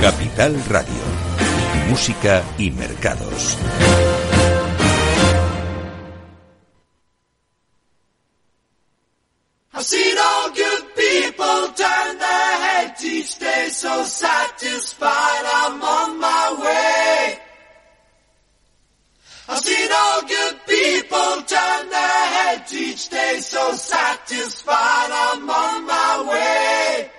Capital Radio. Música y mercados. I've seen all good people turn their heads each day so satisfied I'm on my way. I've seen all good people turn their heads each day so satisfied I'm on my way.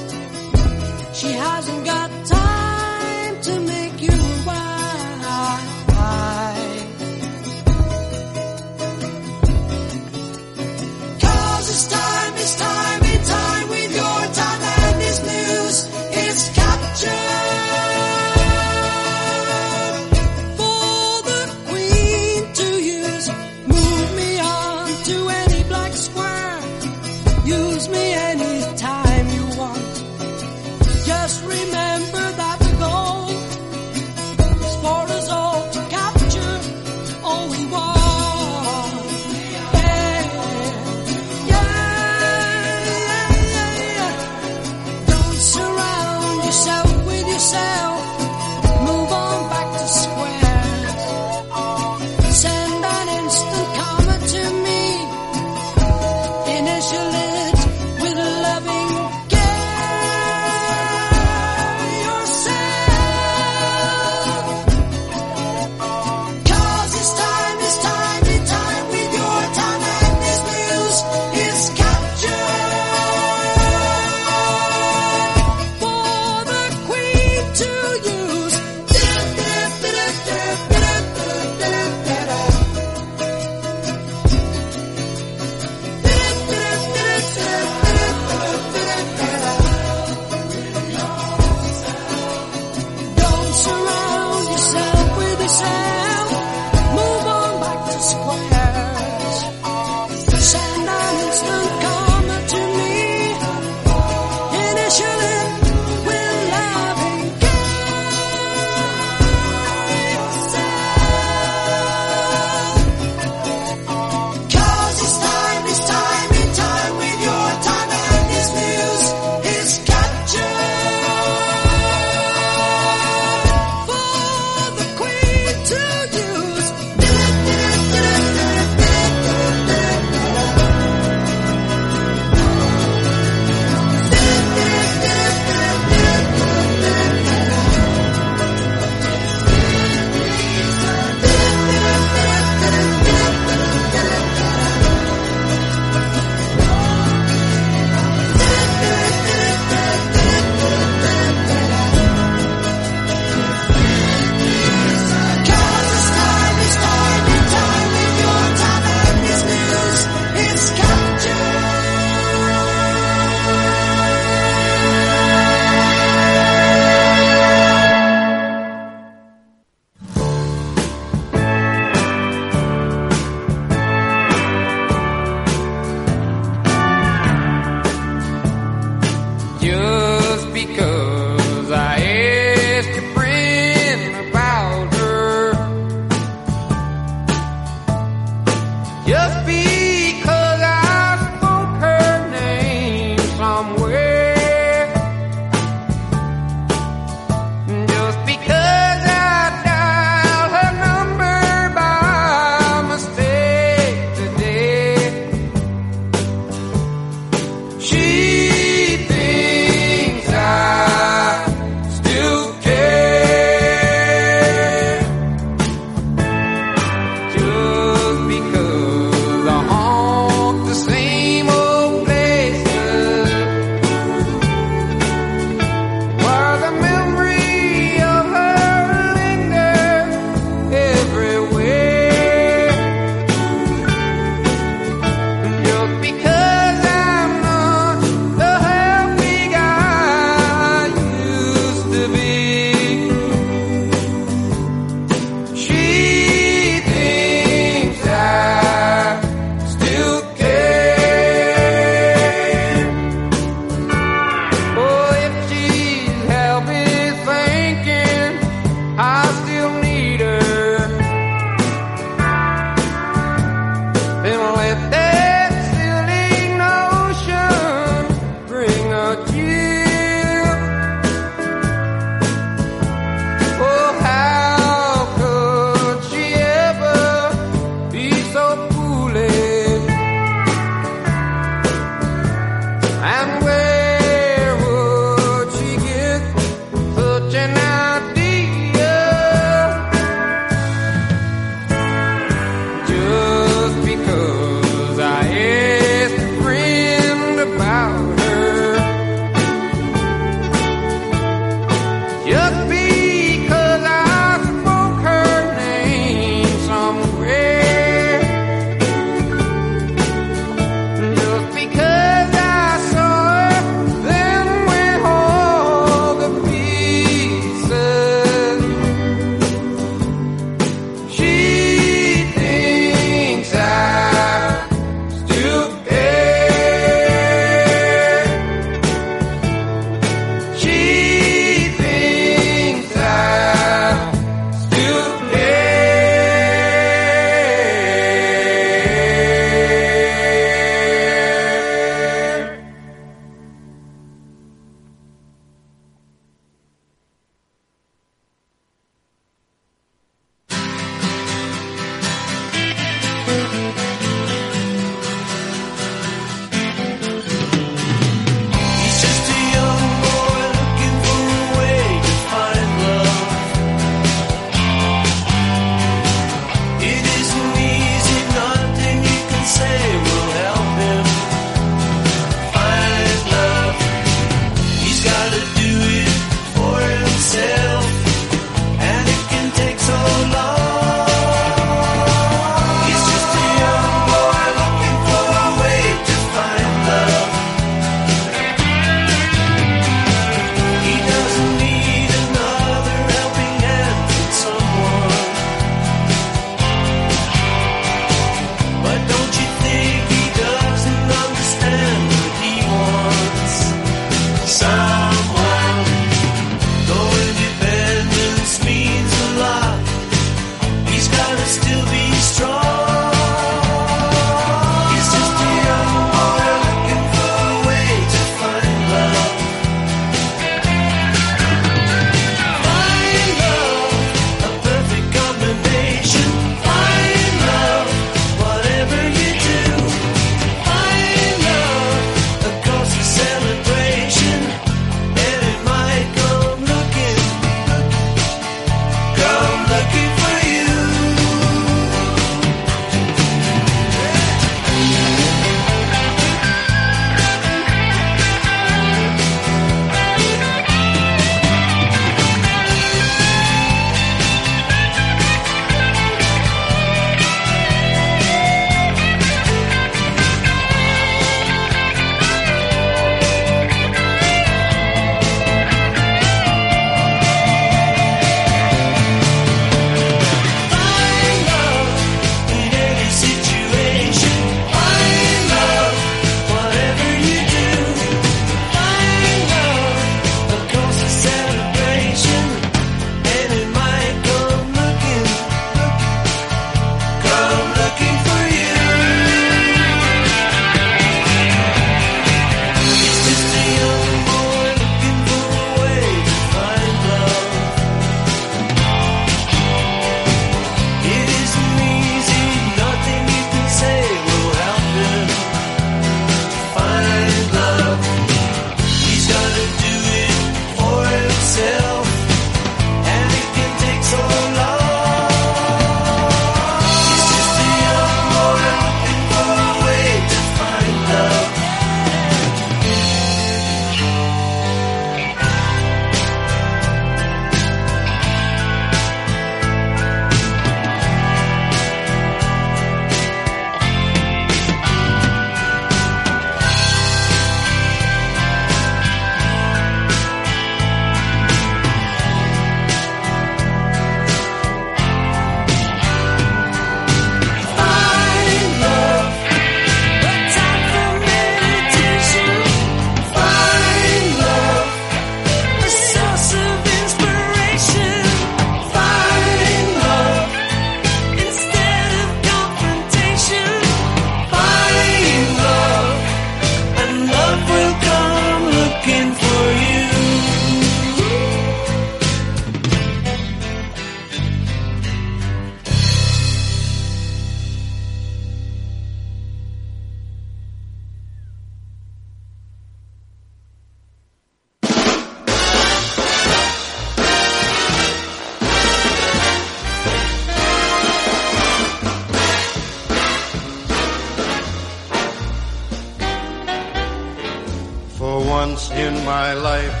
Once in my life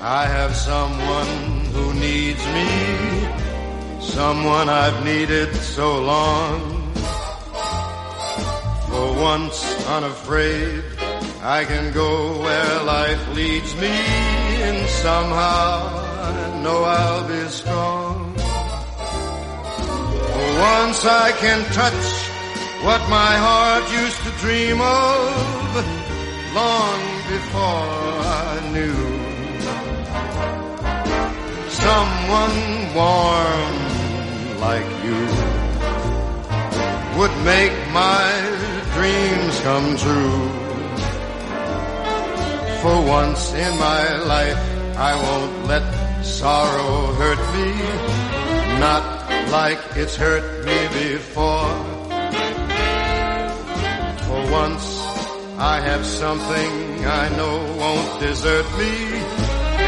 I have someone who needs me, someone I've needed so long. For once unafraid, I can go where life leads me, and somehow I know I'll be strong. For once I can touch what my heart used to dream of long before I knew. Someone warm like you would make my dreams come true. For once in my life, I won't let sorrow hurt me, not like it's hurt me before. For once, I have something I know won't desert me,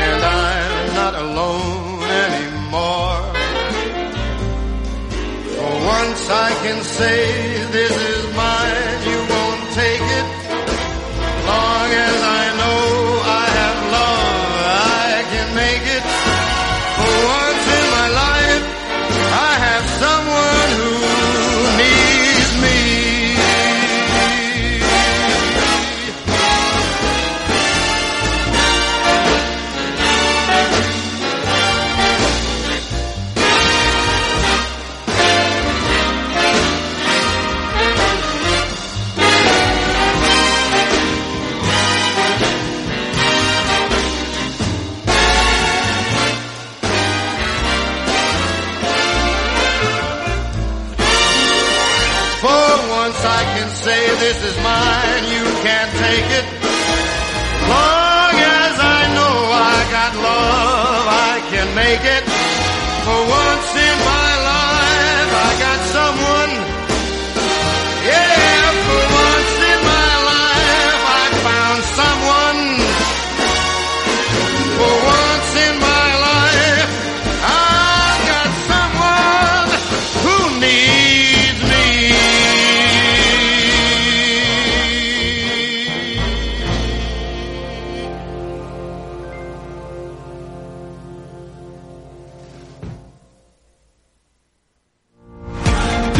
and I'm not alone anymore. For once I can say this is mine, you won't take it. Long as I can't it. Long as I know I got love, I can make it. For once in my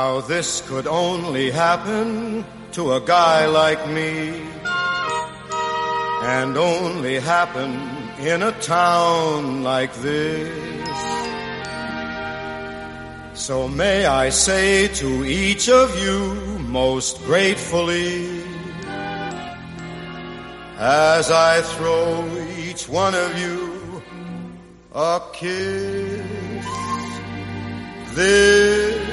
Now this could only happen to a guy like me and only happen in a town like this. So may I say to each of you most gratefully as I throw each one of you a kiss. This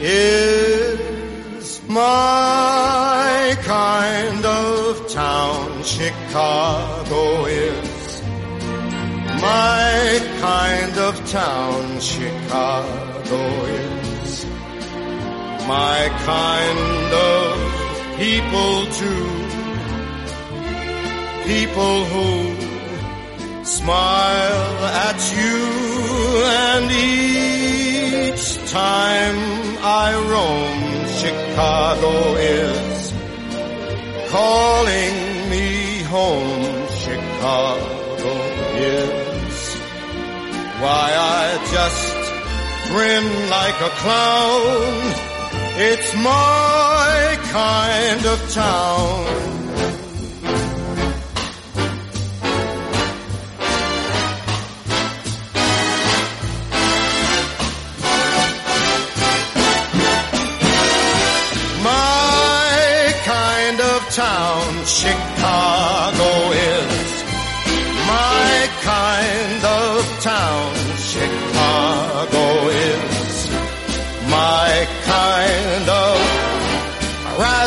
is my kind of town. Chicago is my kind of town. Chicago is my kind of people too. People who smile at you and each time I roam Chicago is calling me home. Chicago is why I just grin like a clown. It's my kind of town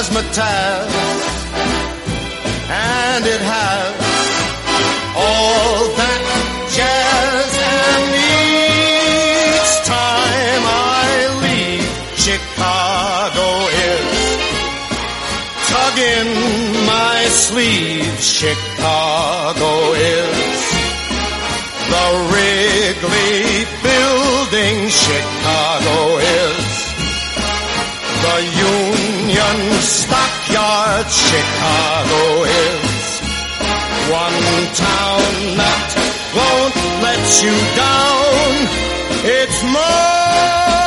razzmatazz. And it has all that jazz and each time I leave Chicago is tugging my sleeve. Chicago is the Wrigley building. Chicago is Union Stockyard Chicago is one town that won't let you down. It's my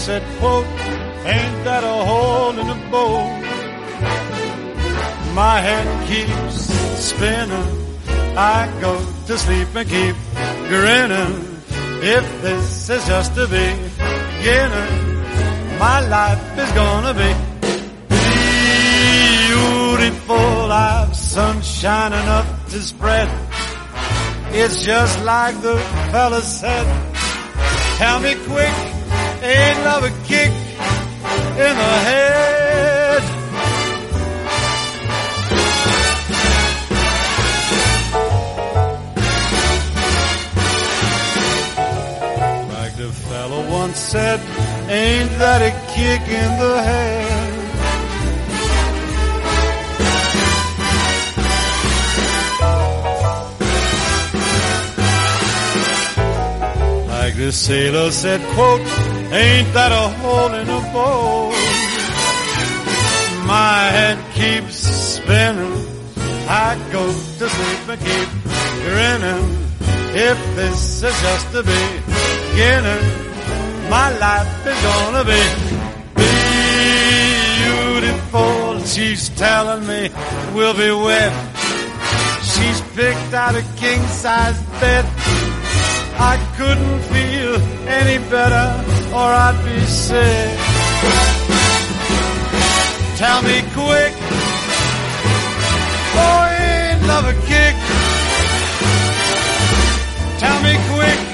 Said, quote, ain't that a hole in the boat? My head keeps spinning. I go to sleep and keep grinning. If this is just the beginning, my life is gonna be beautiful. I've sunshine enough to spread. It's just like the fella said. Tell me quick, Ain't love a kick in the head? Like the fellow once said, ain't that a kick in the head? Like the sailor said, quote, Ain't that a hole in a bowl? My head keeps spinning. I go to sleep and keep grinning. If this is just the beginning, my life is gonna be beautiful. She's telling me we'll be wet. She's picked out a king size bed. I couldn't feel any better or I'd be sick. Tell me quick, boy, love a kick. Tell me quick.